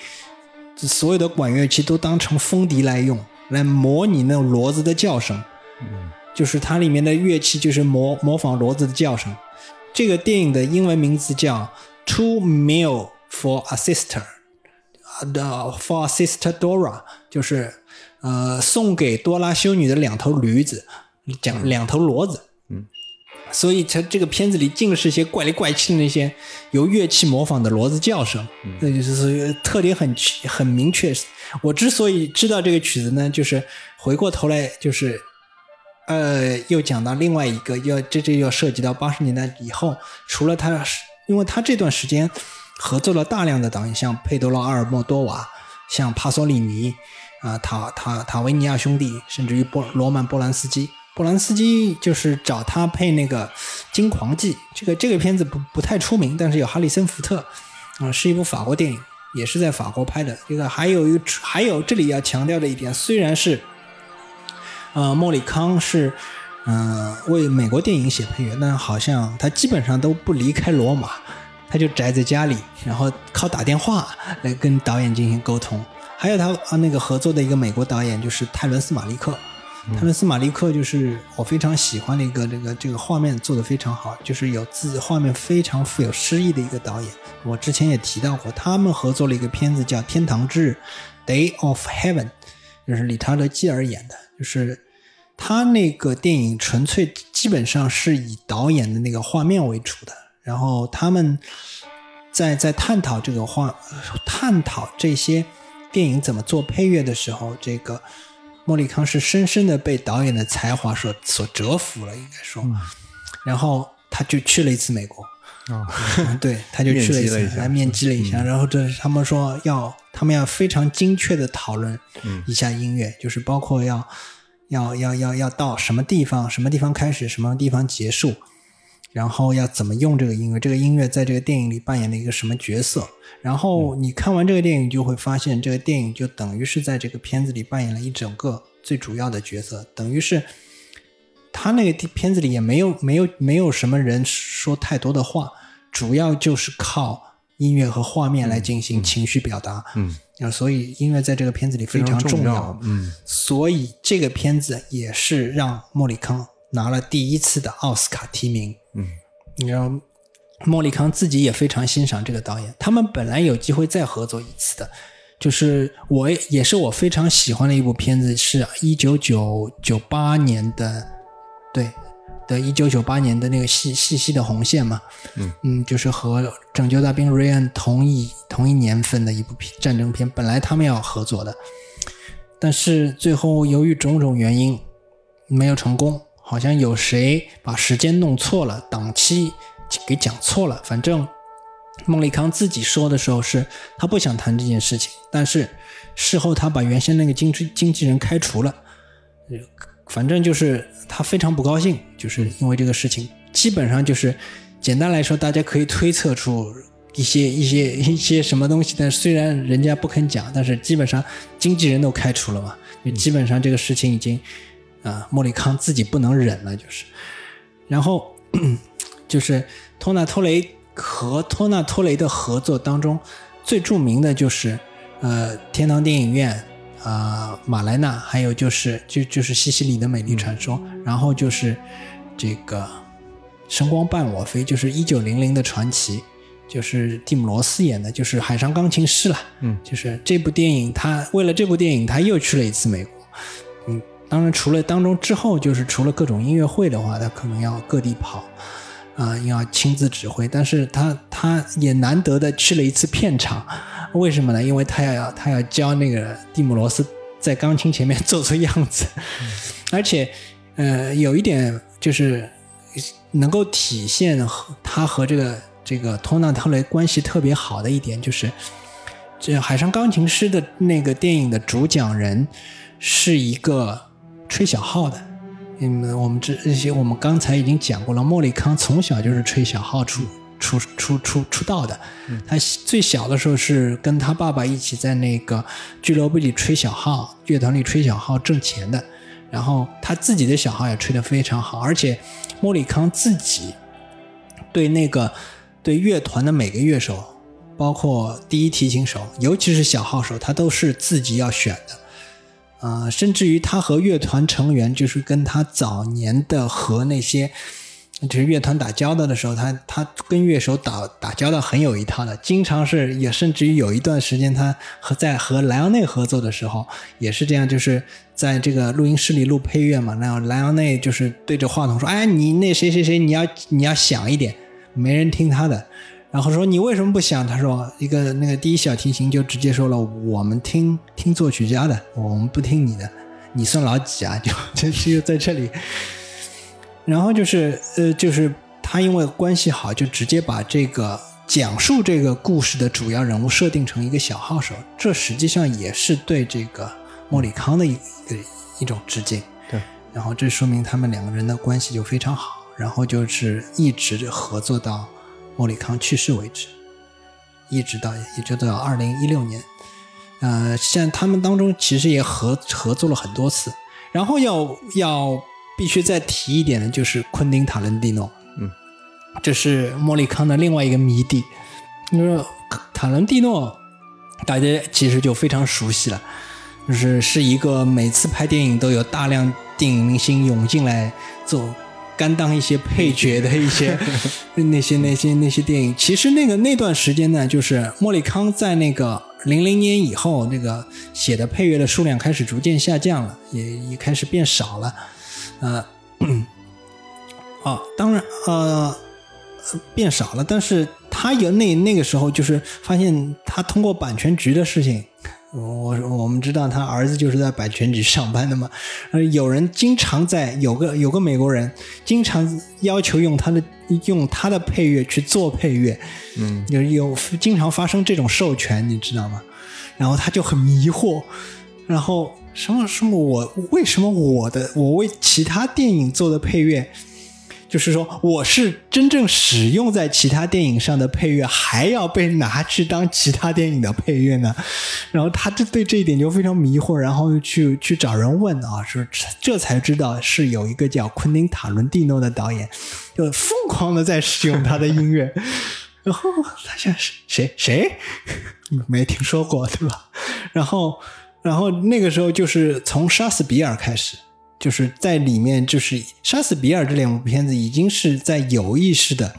B: 所有的管乐器都当成风笛来用，来模拟那种骡子的叫声。就是它里面的乐器就是模模仿骡子的叫声。这个电影的英文名字叫《Two Meal for a Sister》，的 For a Sister Dora，就是呃送给多拉修女的两头驴子，讲两头骡子。所以，它这个片子里尽是些怪里怪气的那些由乐器模仿的骡子叫声，那就是特点很很明确。我之所以知道这个曲子呢，就是回过头来就是，呃，又讲到另外一个，要这这要涉及到八十年代以后，除了他，因为他这段时间合作了大量的导演，像佩德罗阿尔莫多瓦，像帕索里尼，啊，塔塔塔维尼亚兄弟，甚至于波罗曼波兰斯基。波兰斯基就是找他配那个《金狂记》，这个这个片子不不太出名，但是有哈里森福特，啊，是一部法国电影，也是在法国拍的。这个还有一还有这里要强调的一点，虽然是，呃，莫里康是嗯为美国电影写配乐，但好像他基本上都不离开罗马，他就宅在家里，然后靠打电话来跟导演进行沟通。还有他啊那个合作的一个美国导演就是泰伦斯马利克。他们斯·马利克就是我非常喜欢的一个这个这个画面做的非常好，就是有自画面非常富有诗意的一个导演。我之前也提到过，他们合作了一个片子叫《天堂之日》（Day of Heaven），就是理查德·基尔演的，就是他那个电影纯粹基本上是以导演的那个画面为主的，然后他们在在探讨这个画，探讨这些电影怎么做配乐的时候，这个。莫里康是深深的被导演的才华所所折服了，应该说，然后他就去了一次美国，
A: 啊，
B: 对，他就去了一次，来面基了一
A: 下，
B: 然后这他们说要，他们要非常精确的讨论一下音乐，就是包括要要要要要到什么地方，什么地方开始，什么地方结束。然后要怎么用这个音乐？这个音乐在这个电影里扮演了一个什么角色？然后你看完这个电影，就会发现这个电影就等于是在这个片子里扮演了一整个最主要的角色，等于是他那个片子里也没有没有没有什么人说太多的话，主要就是靠音乐和画面来进行情绪表达。
A: 嗯，
B: 啊，所以音乐在这个片子里非常
A: 重
B: 要。
A: 嗯，
B: 所以这个片子也是让莫里康。拿了第一次的奥斯卡提名，
A: 嗯，
B: 你知道莫里康自己也非常欣赏这个导演，他们本来有机会再合作一次的，就是我也是我非常喜欢的一部片子，是一九九九八年的，对的，一九九八年的那个细细细的红线嘛，
A: 嗯
B: 嗯，就是和《拯救大兵瑞恩》同一同一年份的一部片战争片，本来他们要合作的，但是最后由于种种原因没有成功。好像有谁把时间弄错了，档期给讲错了。反正孟立康自己说的时候是他不想谈这件事情，但是事后他把原先那个经纪经纪人开除了。反正就是他非常不高兴，就是因为这个事情。基本上就是简单来说，大家可以推测出一些 一些一些什么东西。但虽然人家不肯讲，但是基本上经纪人都开除了嘛，就基本上这个事情已经。啊，莫里康自己不能忍了，就是，然后就是托纳托雷和托纳托雷的合作当中，最著名的就是呃天堂电影院啊马莱纳，还有就是就就是西西里的美丽传说，然后就是这个神光伴我飞，就是一九零零的传奇，就是蒂姆罗斯演的，就是海上钢琴师了，
A: 嗯，
B: 就是这部电影，他为了这部电影，他又去了一次美国，嗯。当然，除了当中之后，就是除了各种音乐会的话，他可能要各地跑，啊，要亲自指挥。但是他他也难得的去了一次片场，为什么呢？因为他要他要教那个蒂姆罗斯在钢琴前面 做做样子，而且，呃，有一点就是能够体现和他和这个这个托纳特雷关系特别好的一点，就是这《海上钢琴师》的那个电影的主讲人是一个。吹小号的，嗯，我们这这些我们刚才已经讲过了。莫里康从小就是吹小号出出出出出道的，他最小的时候是跟他爸爸一起在那个俱乐部里吹小号，乐团里吹小号挣钱的。然后他自己的小号也吹得非常好，而且莫里康自己对那个对乐团的每个乐手，包括第一提琴手，尤其是小号手，他都是自己要选的。啊，甚至于他和乐团成员，就是跟他早年的和那些就是乐团打交道的时候，他他跟乐手打打交道很有一套的，经常是也甚至于有一段时间，他和在和莱昂内合作的时候也是这样，就是在这个录音室里录配乐嘛，然后莱昂内就是对着话筒说：“哎，你那谁谁谁，你要你要响一点，没人听他的。”然后说你为什么不想？他说一个那个第一小提琴就直接说了，我们听听作曲家的，我们不听你的，你算老几啊？就就就在这里。然后就是呃，就是他因为关系好，就直接把这个讲述这个故事的主要人物设定成一个小号手，这实际上也是对这个莫里康的一个一种致敬。
A: 对。
B: 然后这说明他们两个人的关系就非常好，然后就是一直合作到。莫里康去世为止，一直到也就到二零一六年，呃，像他们当中其实也合合作了很多次。然后要要必须再提一点的就是昆汀塔伦蒂诺，
A: 嗯，
B: 这是莫里康的另外一个迷弟。你说塔伦蒂诺，大家其实就非常熟悉了。就是是一个每次拍电影都有大量电影明星涌进来做。甘当一些配角的一些 那些那些那些电影，其实那个那段时间呢，就是莫里康在那个零零年以后，那个写的配乐的数量开始逐渐下降了，也也开始变少了。呃，哦，当然呃变少了，但是他有那那个时候就是发现他通过版权局的事情。我我们知道他儿子就是在版权局上班的嘛，呃，有人经常在有个有个美国人经常要求用他的用他的配乐去做配乐，
A: 嗯，
B: 有有经常发生这种授权，你知道吗？然后他就很迷惑，然后什么什么我为什么我的我为其他电影做的配乐？就是说，我是真正使用在其他电影上的配乐，还要被拿去当其他电影的配乐呢？然后他就对这一点就非常迷惑，然后去去找人问啊，说这才知道是有一个叫昆汀塔伦蒂诺的导演，就疯狂的在使用他的音乐。然后他想谁谁 没听说过对吧？然后然后那个时候就是从杀死比尔开始。就是在里面，就是《杀死比尔》这两部片子已经是在有意识的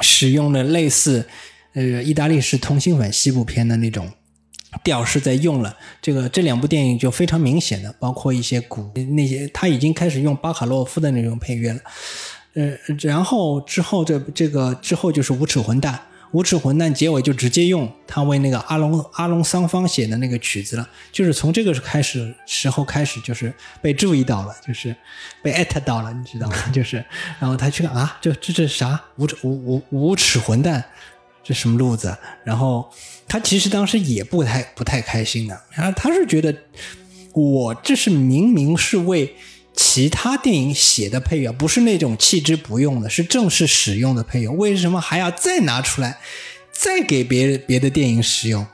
B: 使用了类似呃意大利式通心粉西部片的那种调式在用了。这个这两部电影就非常明显的，包括一些鼓那些，他已经开始用巴卡洛夫的那种配乐了。呃，然后之后这这个之后就是无耻混蛋。无耻混蛋结尾就直接用他为那个阿龙阿龙桑方写的那个曲子了，就是从这个开始时候开始就是被注意到了，就是被艾特到了，你知道吗？就是，然后他去啊，这这这啥无耻无无无耻混蛋，这什么路子？然后他其实当时也不太不太开心的，然后他是觉得我这是明明是为。其他电影写的配乐不是那种弃之不用的，是正式使用的配乐，为什么还要再拿出来，再给别别的电影使用，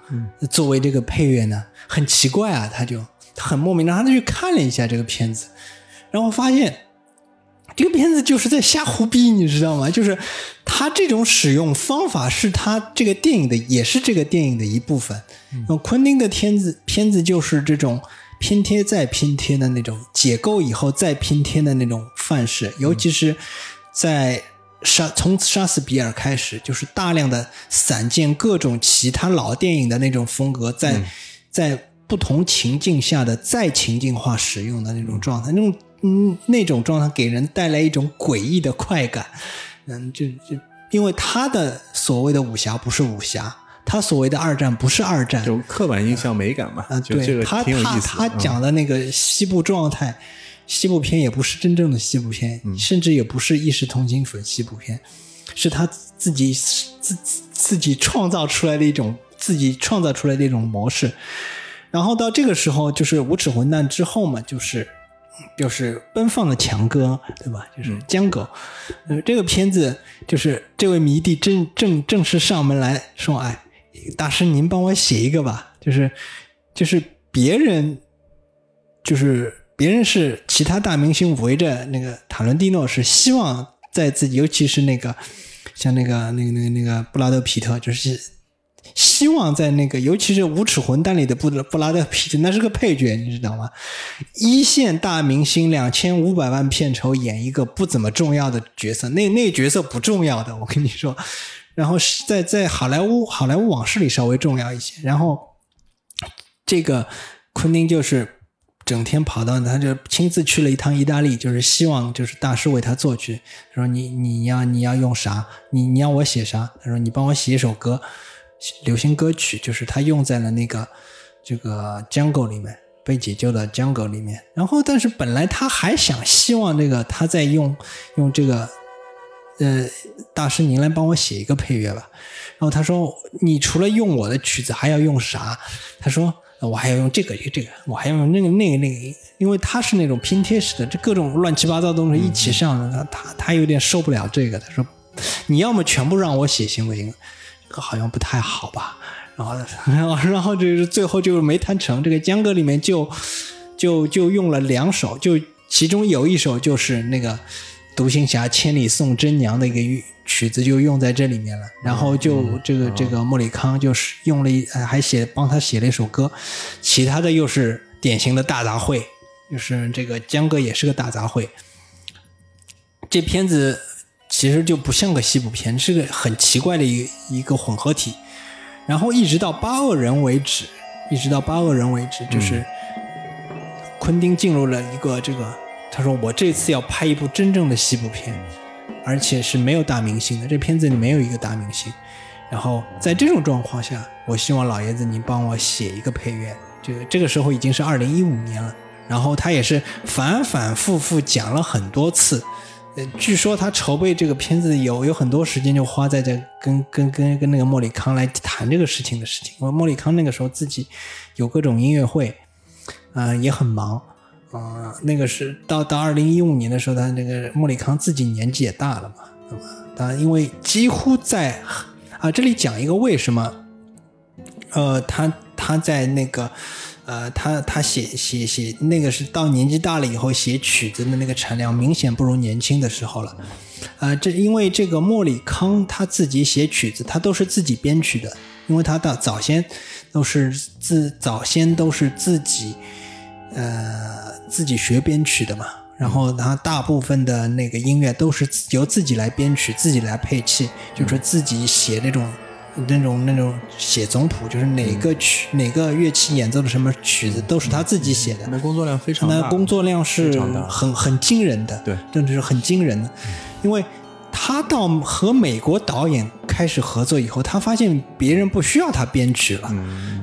B: 作为这个配乐呢？很奇怪啊，他就他很莫名，的，他就去看了一下这个片子，然后发现这个片子就是在瞎胡逼，你知道吗？就是他这种使用方法是他这个电影的，也是这个电影的一部分。那昆汀的片子片子就是这种。拼贴再拼贴的那种解构以后再拼贴的那种范式，尤其是在杀从杀死比尔开始，就是大量的散见各种其他老电影的那种风格，在在不同情境下的再情境化使用的那种状态，那种嗯那种状态给人带来一种诡异的快感，嗯，就就因为他的所谓的武侠不是武侠。他所谓的二战不是二战，
A: 就刻板印象美感嘛。
B: 啊，
A: 对，
B: 他他他讲的那个西部状态，西部片也不是真正的西部片，甚至也不是意识同情粉西部片，是他自己自自己创造出来的一种自己创造出来的一种模式。然后到这个时候，就是无耻混蛋之后嘛，就是就是奔放的强哥，对吧？就是江狗。呃，这个片子就是这位迷弟正正正式上门来说，哎。大师，您帮我写一个吧，就是就是别人就是别人是其他大明星围着那个塔伦蒂诺，是希望在自己，尤其是那个像那个那个那个那个布拉德皮特，就是希望在那个尤其是无耻混蛋里的布布拉德皮特，那是个配角，你知道吗？一线大明星两千五百万片酬演一个不怎么重要的角色，那那角色不重要的，我跟你说。然后是在在好莱坞好莱坞往事里稍微重要一些。然后这个昆汀就是整天跑到，他就亲自去了一趟意大利，就是希望就是大师为他作曲。说你你要你要用啥？你你要我写啥？他说你帮我写一首歌，流行歌曲，就是他用在了那个这个 jungle 里面，被解救的 jungle 里面。然后但是本来他还想希望这个他在用用这个。呃，大师，您来帮我写一个配乐吧。然后他说：“你除了用我的曲子，还要用啥？”他说：“我还要用这个，这个，我还要用那个，那个，那个。因为他是那种拼贴式的，这各种乱七八糟东西一起上的，他他有点受不了这个。他说：你要么全部让我写行不行？这个好像不太好吧。然后，然后，然后就是最后就是没谈成。这个江歌里面就就就用了两首，就其中有一首就是那个。”独行侠千里送真娘的一个曲子就用在这里面了，然后就这个这个莫里康就是用了一还写帮他写了一首歌，其他的又是典型的大杂烩，就是这个江哥也是个大杂烩。这片子其实就不像个西部片，是个很奇怪的一一个混合体。然后一直到八恶人为止，一直到八恶人为止，就是昆汀进入了一个这个，他说我这次要拍一部真正的西部片，而且是没有大明星的，这片子里没有一个大明星。然后在这种状况下，我希望老爷子您帮我写一个配乐。这个这个时候已经是二零一五年了，然后他也是反反复复讲了很多次。呃，据说他筹备这个片子有有很多时间就花在这跟跟跟跟那个莫里康来谈这个事情的事情。因为莫里康那个时候自己有各种音乐会，嗯，也很忙，啊，那个是到到二零一五年的时候，他那个莫里康自己年纪也大了嘛，那么他因为几乎在啊这里讲一个为什么，呃，他他在那个。呃，他他写写写那个是到年纪大了以后写曲子的那个产量明显不如年轻的时候了，呃，这因为这个莫里康他自己写曲子，他都是自己编曲的，因为他到早先都是自早先都是自己呃自己学编曲的嘛，然后他大部分的那个音乐都是由自己来编曲，自己来配器，就是自己写那种。那种那种写总谱，就是哪个曲哪个乐器演奏的什么曲子，都是他自己写的。
A: 那工作量非常大，
B: 那工作量是很很惊人的，
A: 对，
B: 真的是很惊人的。因为他到和美国导演开始合作以后，他发现别人不需要他编曲了，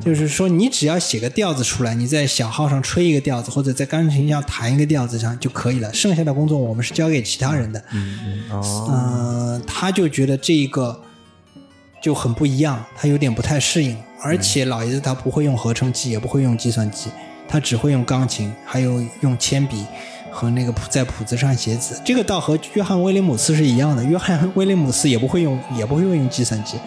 B: 就是说你只要写个调子出来，你在小号上吹一个调子，或者在钢琴上弹一个调子上就可以了。剩下的工作我们是交给其他人的。
A: 嗯嗯
B: 他就觉得这一个。就很不一样，他有点不太适应，而且老爷子他不会用合成器，也不会用计算机，他只会用钢琴，还有用铅笔和那个谱在谱子上写字。这个倒和约翰威廉姆斯是一样的，约翰威廉姆斯也不会用，也不会用计算机。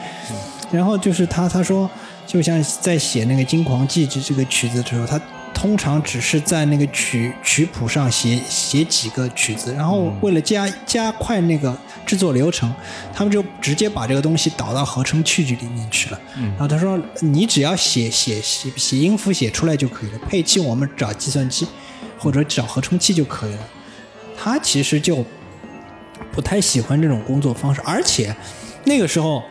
B: 然后就是他他说，就像在写那个《金狂记》这这个曲子的时候，他。通常只是在那个曲曲谱上写写几个曲子，然后为了加加快那个制作流程，他们就直接把这个东西导到合成器具里面去了。然后他说：“你只要写写写写音符写出来就可以了，配器我们找计算机或者找合成器就可以了。”他其实就不太喜欢这种工作方式，而且那个时候。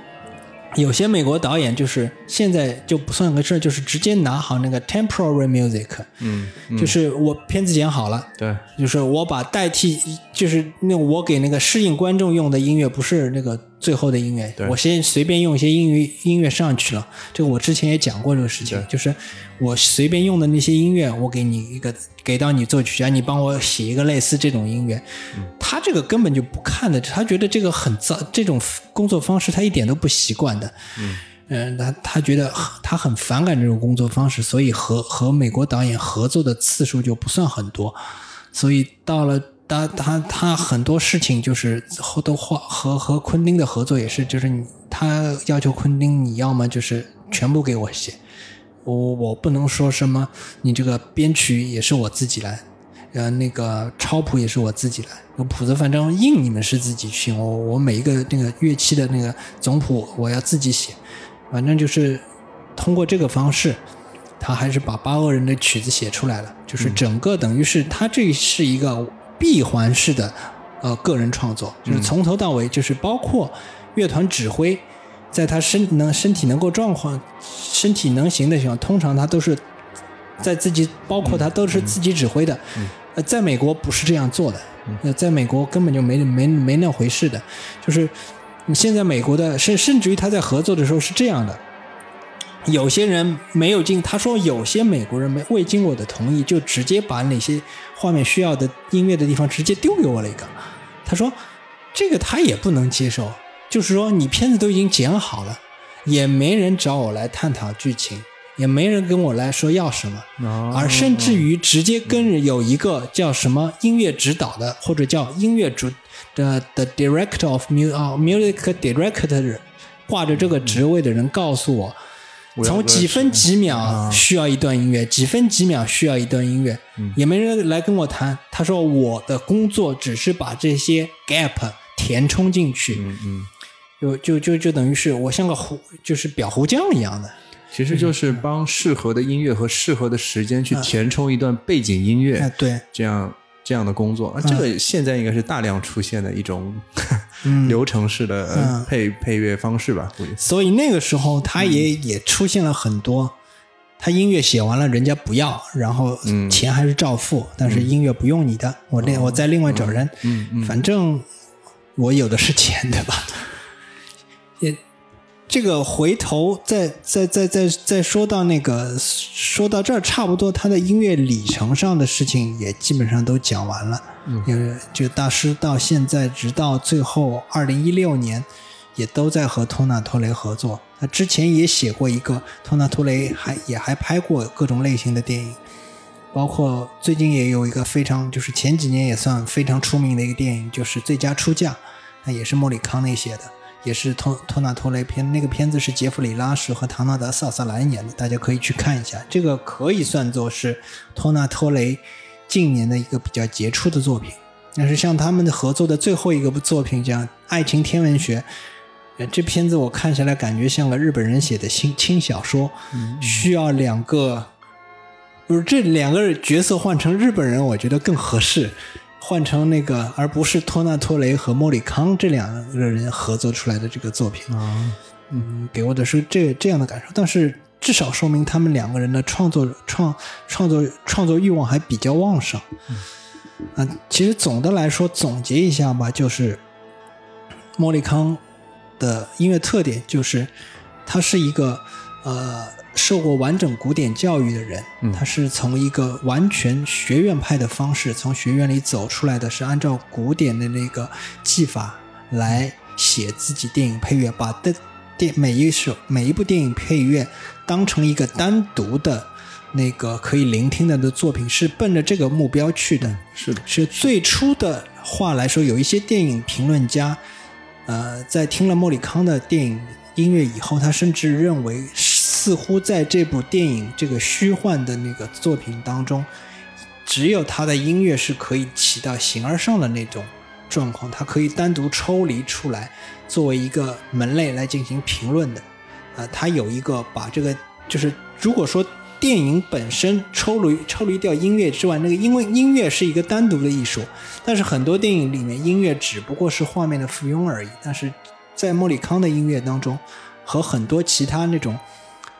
B: 有些美国导演就是现在就不算个事儿，就是直接拿好那个 temporary music，
A: 嗯，
B: 就是我片子剪好了，
A: 对，
B: 就是我把代替，就是那我给那个适应观众用的音乐，不是那个。最后的音乐，我先随便用一些音乐音乐上去了。这个我之前也讲过这个事情，就是我随便用的那些音乐，我给你一个给到你作曲家，你帮我写一个类似这种音乐。他这个根本就不看的，他觉得这个很糟，这种工作方式他一点都不习惯的。嗯，他他觉得他很反感这种工作方式，所以和和美国导演合作的次数就不算很多。所以到了。他他他很多事情就是后都和和和昆汀的合作也是，就是你他要求昆汀你要么就是全部给我写，我我不能说什么，你这个编曲也是我自己来，呃那个抄谱也是我自己来，有谱子反正印你们是自己去，我我每一个那个乐器的那个总谱我要自己写，反正就是通过这个方式，他还是把八恶人的曲子写出来了，就是整个等于是他这是一个。闭环式的，呃，个人创作就是从头到尾，就是包括乐团指挥，在他身能身体能够状况、身体能行的情况，通常他都是在自己，包括他都是自己指挥的。呃，在美国不是这样做的，呃，在美国根本就没没没那回事的，就是你现在美国的，甚甚至于他在合作的时候是这样的。有些人没有经他说有些美国人没未经我的同意就直接把哪些画面需要的音乐的地方直接丢给我了一个，他说这个他也不能接受，就是说你片子都已经剪好了，也没人找我来探讨剧情，也没人跟我来说要什么，而甚至于直接跟有一个叫什么音乐指导的或者叫音乐主的的 director of music music director 挂着这个职位的人告诉我。从几分几秒需要一段音乐，几分几秒需要一段音乐，也没人来跟我谈。他说我的工作只是把这些 gap 填充进去，
A: 嗯嗯，
B: 就就就就等于是我像个糊，就是裱糊匠一样的。
A: 其实就是帮适合的音乐和适合的时间去填充一段背景音乐，
B: 哎，对，
A: 这样这样的工作，啊，这个现在应该是大量出现的一种 流程式的配配乐方式吧？估计。
B: 所以那个时候，他也也出现了很多，他音乐写完了，人家不要，然后钱还是照付，但是音乐不用你的，我另我再另外找人，反正我有的是钱，对吧？也。这个回头再再再再再说到那个说到这儿，差不多他的音乐里程上的事情也基本上都讲完了。嗯，这个大师到现在直到最后二零一六年，也都在和托纳托雷合作。他之前也写过一个，托纳托雷还也还拍过各种类型的电影，包括最近也有一个非常就是前几年也算非常出名的一个电影，就是《最佳出价》，那也是莫里康内写的。也是托托纳托雷片，那个片子是杰弗里拉什和唐纳德萨瑟兰演的，大家可以去看一下。这个可以算作是托纳托雷近年的一个比较杰出的作品。但是像他们的合作的最后一个作品叫《爱情天文学》，这片子我看下来感觉像个日本人写的轻轻小说，需要两个，不是这两个角色换成日本人，我觉得更合适。换成那个，而不是托纳托雷和莫里康这两个人合作出来的这个作品
A: 啊，
B: 嗯，给我的是这这样的感受。但是至少说明他们两个人的创作创创作创作欲望还比较旺盛。嗯，其实总的来说总结一下吧，就是莫里康的音乐特点就是他是一个呃。受过完整古典教育的人，他是从一个完全学院派的方式从学院里走出来的，是按照古典的那个技法来写自己电影配乐，把的电每一首每一部电影配乐当成一个单独的那个可以聆听的的作品，是奔着这个目标去的。
A: 是的，
B: 是最初的话来说，有一些电影评论家，呃，在听了莫里康的电影音乐以后，他甚至认为。似乎在这部电影这个虚幻的那个作品当中，只有他的音乐是可以起到形而上的那种状况，它可以单独抽离出来，作为一个门类来进行评论的。呃，他有一个把这个，就是如果说电影本身抽离抽离掉音乐之外，那个因为音乐是一个单独的艺术，但是很多电影里面音乐只不过是画面的附庸而已。但是在莫里康的音乐当中，和很多其他那种。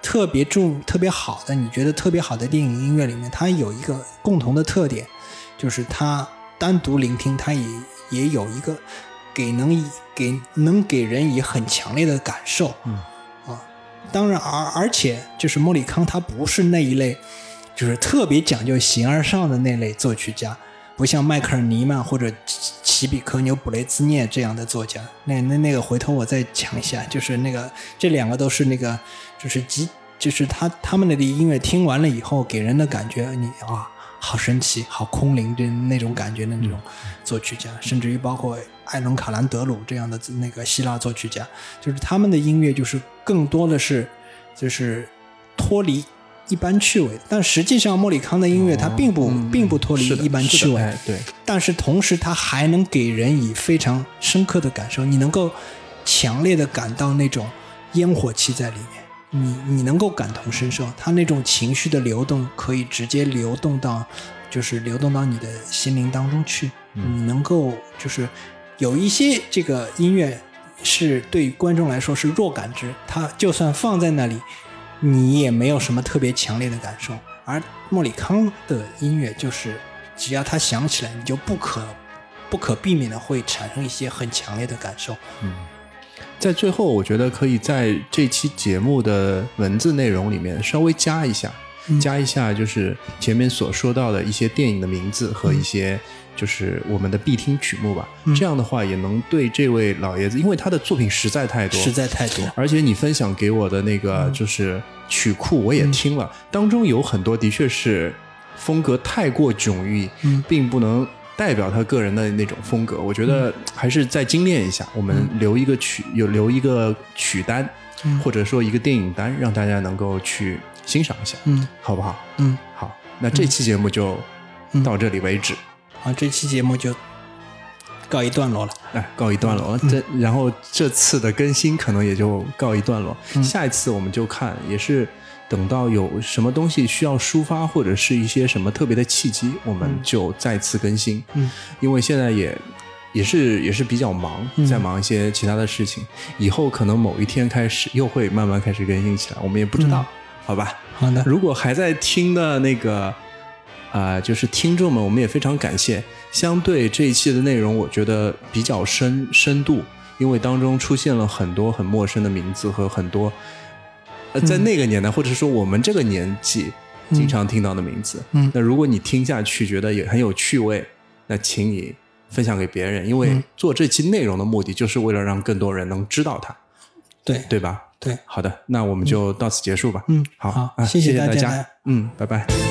B: 特别重、特别好的，你觉得特别好的电影音乐里面，它有一个共同的特点，就是它单独聆听，它也也有一个给能以给能给人以很强烈的感受。
A: 嗯
B: 啊，当然，而而且就是莫里康，他不是那一类，就是特别讲究形而上的那类作曲家，不像迈克尔尼曼或者齐比科纽布雷兹涅这样的作家。那那那个回头我再讲一下，就是那个这两个都是那个。就是极，就是他他们那个音乐听完了以后，给人的感觉，你啊，好神奇，好空灵的那种感觉的那种作曲家，甚至于包括艾伦卡兰德鲁这样的那个希腊作曲家，就是他们的音乐就是更多的是就是脱离一般趣味，但实际上莫里康的音乐它并不并不脱离一般趣味，
A: 对，
B: 但是同时它还能给人以非常深刻的感受，你能够强烈的感到那种烟火气在里面。你你能够感同身受，他那种情绪的流动可以直接流动到，就是流动到你的心灵当中去。你能够就是有一些这个音乐是对于观众来说是弱感知，它就算放在那里，你也没有什么特别强烈的感受。而莫里康的音乐就是只要他响起来，你就不可不可避免的会产生一些很强烈的感受。
A: 嗯。在最后，我觉得可以在这期节目的文字内容里面稍微加一下，加一下就是前面所说到的一些电影的名字和一些就是我们的必听曲目吧。这样的话也能对这位老爷子，因为他的作品实在太多，
B: 实在太多。
A: 而且你分享给我的那个就是曲库，我也听了，当中有很多的确是风格太过迥异，并不能。代表他个人的那种风格，我觉得还是再精炼一下。我们留一个曲，有留一个曲单，或者说一个电影单，让大家能够去欣赏一下，
B: 嗯，
A: 好不好？
B: 嗯，
A: 好，那这期节目就到这里为止。
B: 好，这期节目就告一段落了。
A: 哎，告一段落了。这然后这次的更新可能也就告一段落。下一次我们就看，也是等到有什么东西需要抒发，或者是一些什么特别的契机，我们就再次更新。
B: 嗯，
A: 因为现在也也是也是比较忙，在忙一些其他的事情。以后可能某一天开始又会慢慢开始更新起来，我们也不知道，好吧？
B: 好的。
A: 如果还在听的那个。啊，就是听众们，我们也非常感谢。相对这一期的内容，我觉得比较深深度，因为当中出现了很多很陌生的名字和很多呃，在那个年代或者说我们这个年纪经常听到的名字。
B: 嗯，
A: 那如果你听下去觉得也很有趣味，那请你分享给别人，因为做这期内容的目的就是为了让更多人能知道它。
B: 对，
A: 对吧？
B: 对，
A: 好的，那我们就到此结束吧。
B: 嗯，
A: 好，
B: 谢
A: 谢大
B: 家。
A: 嗯，拜拜。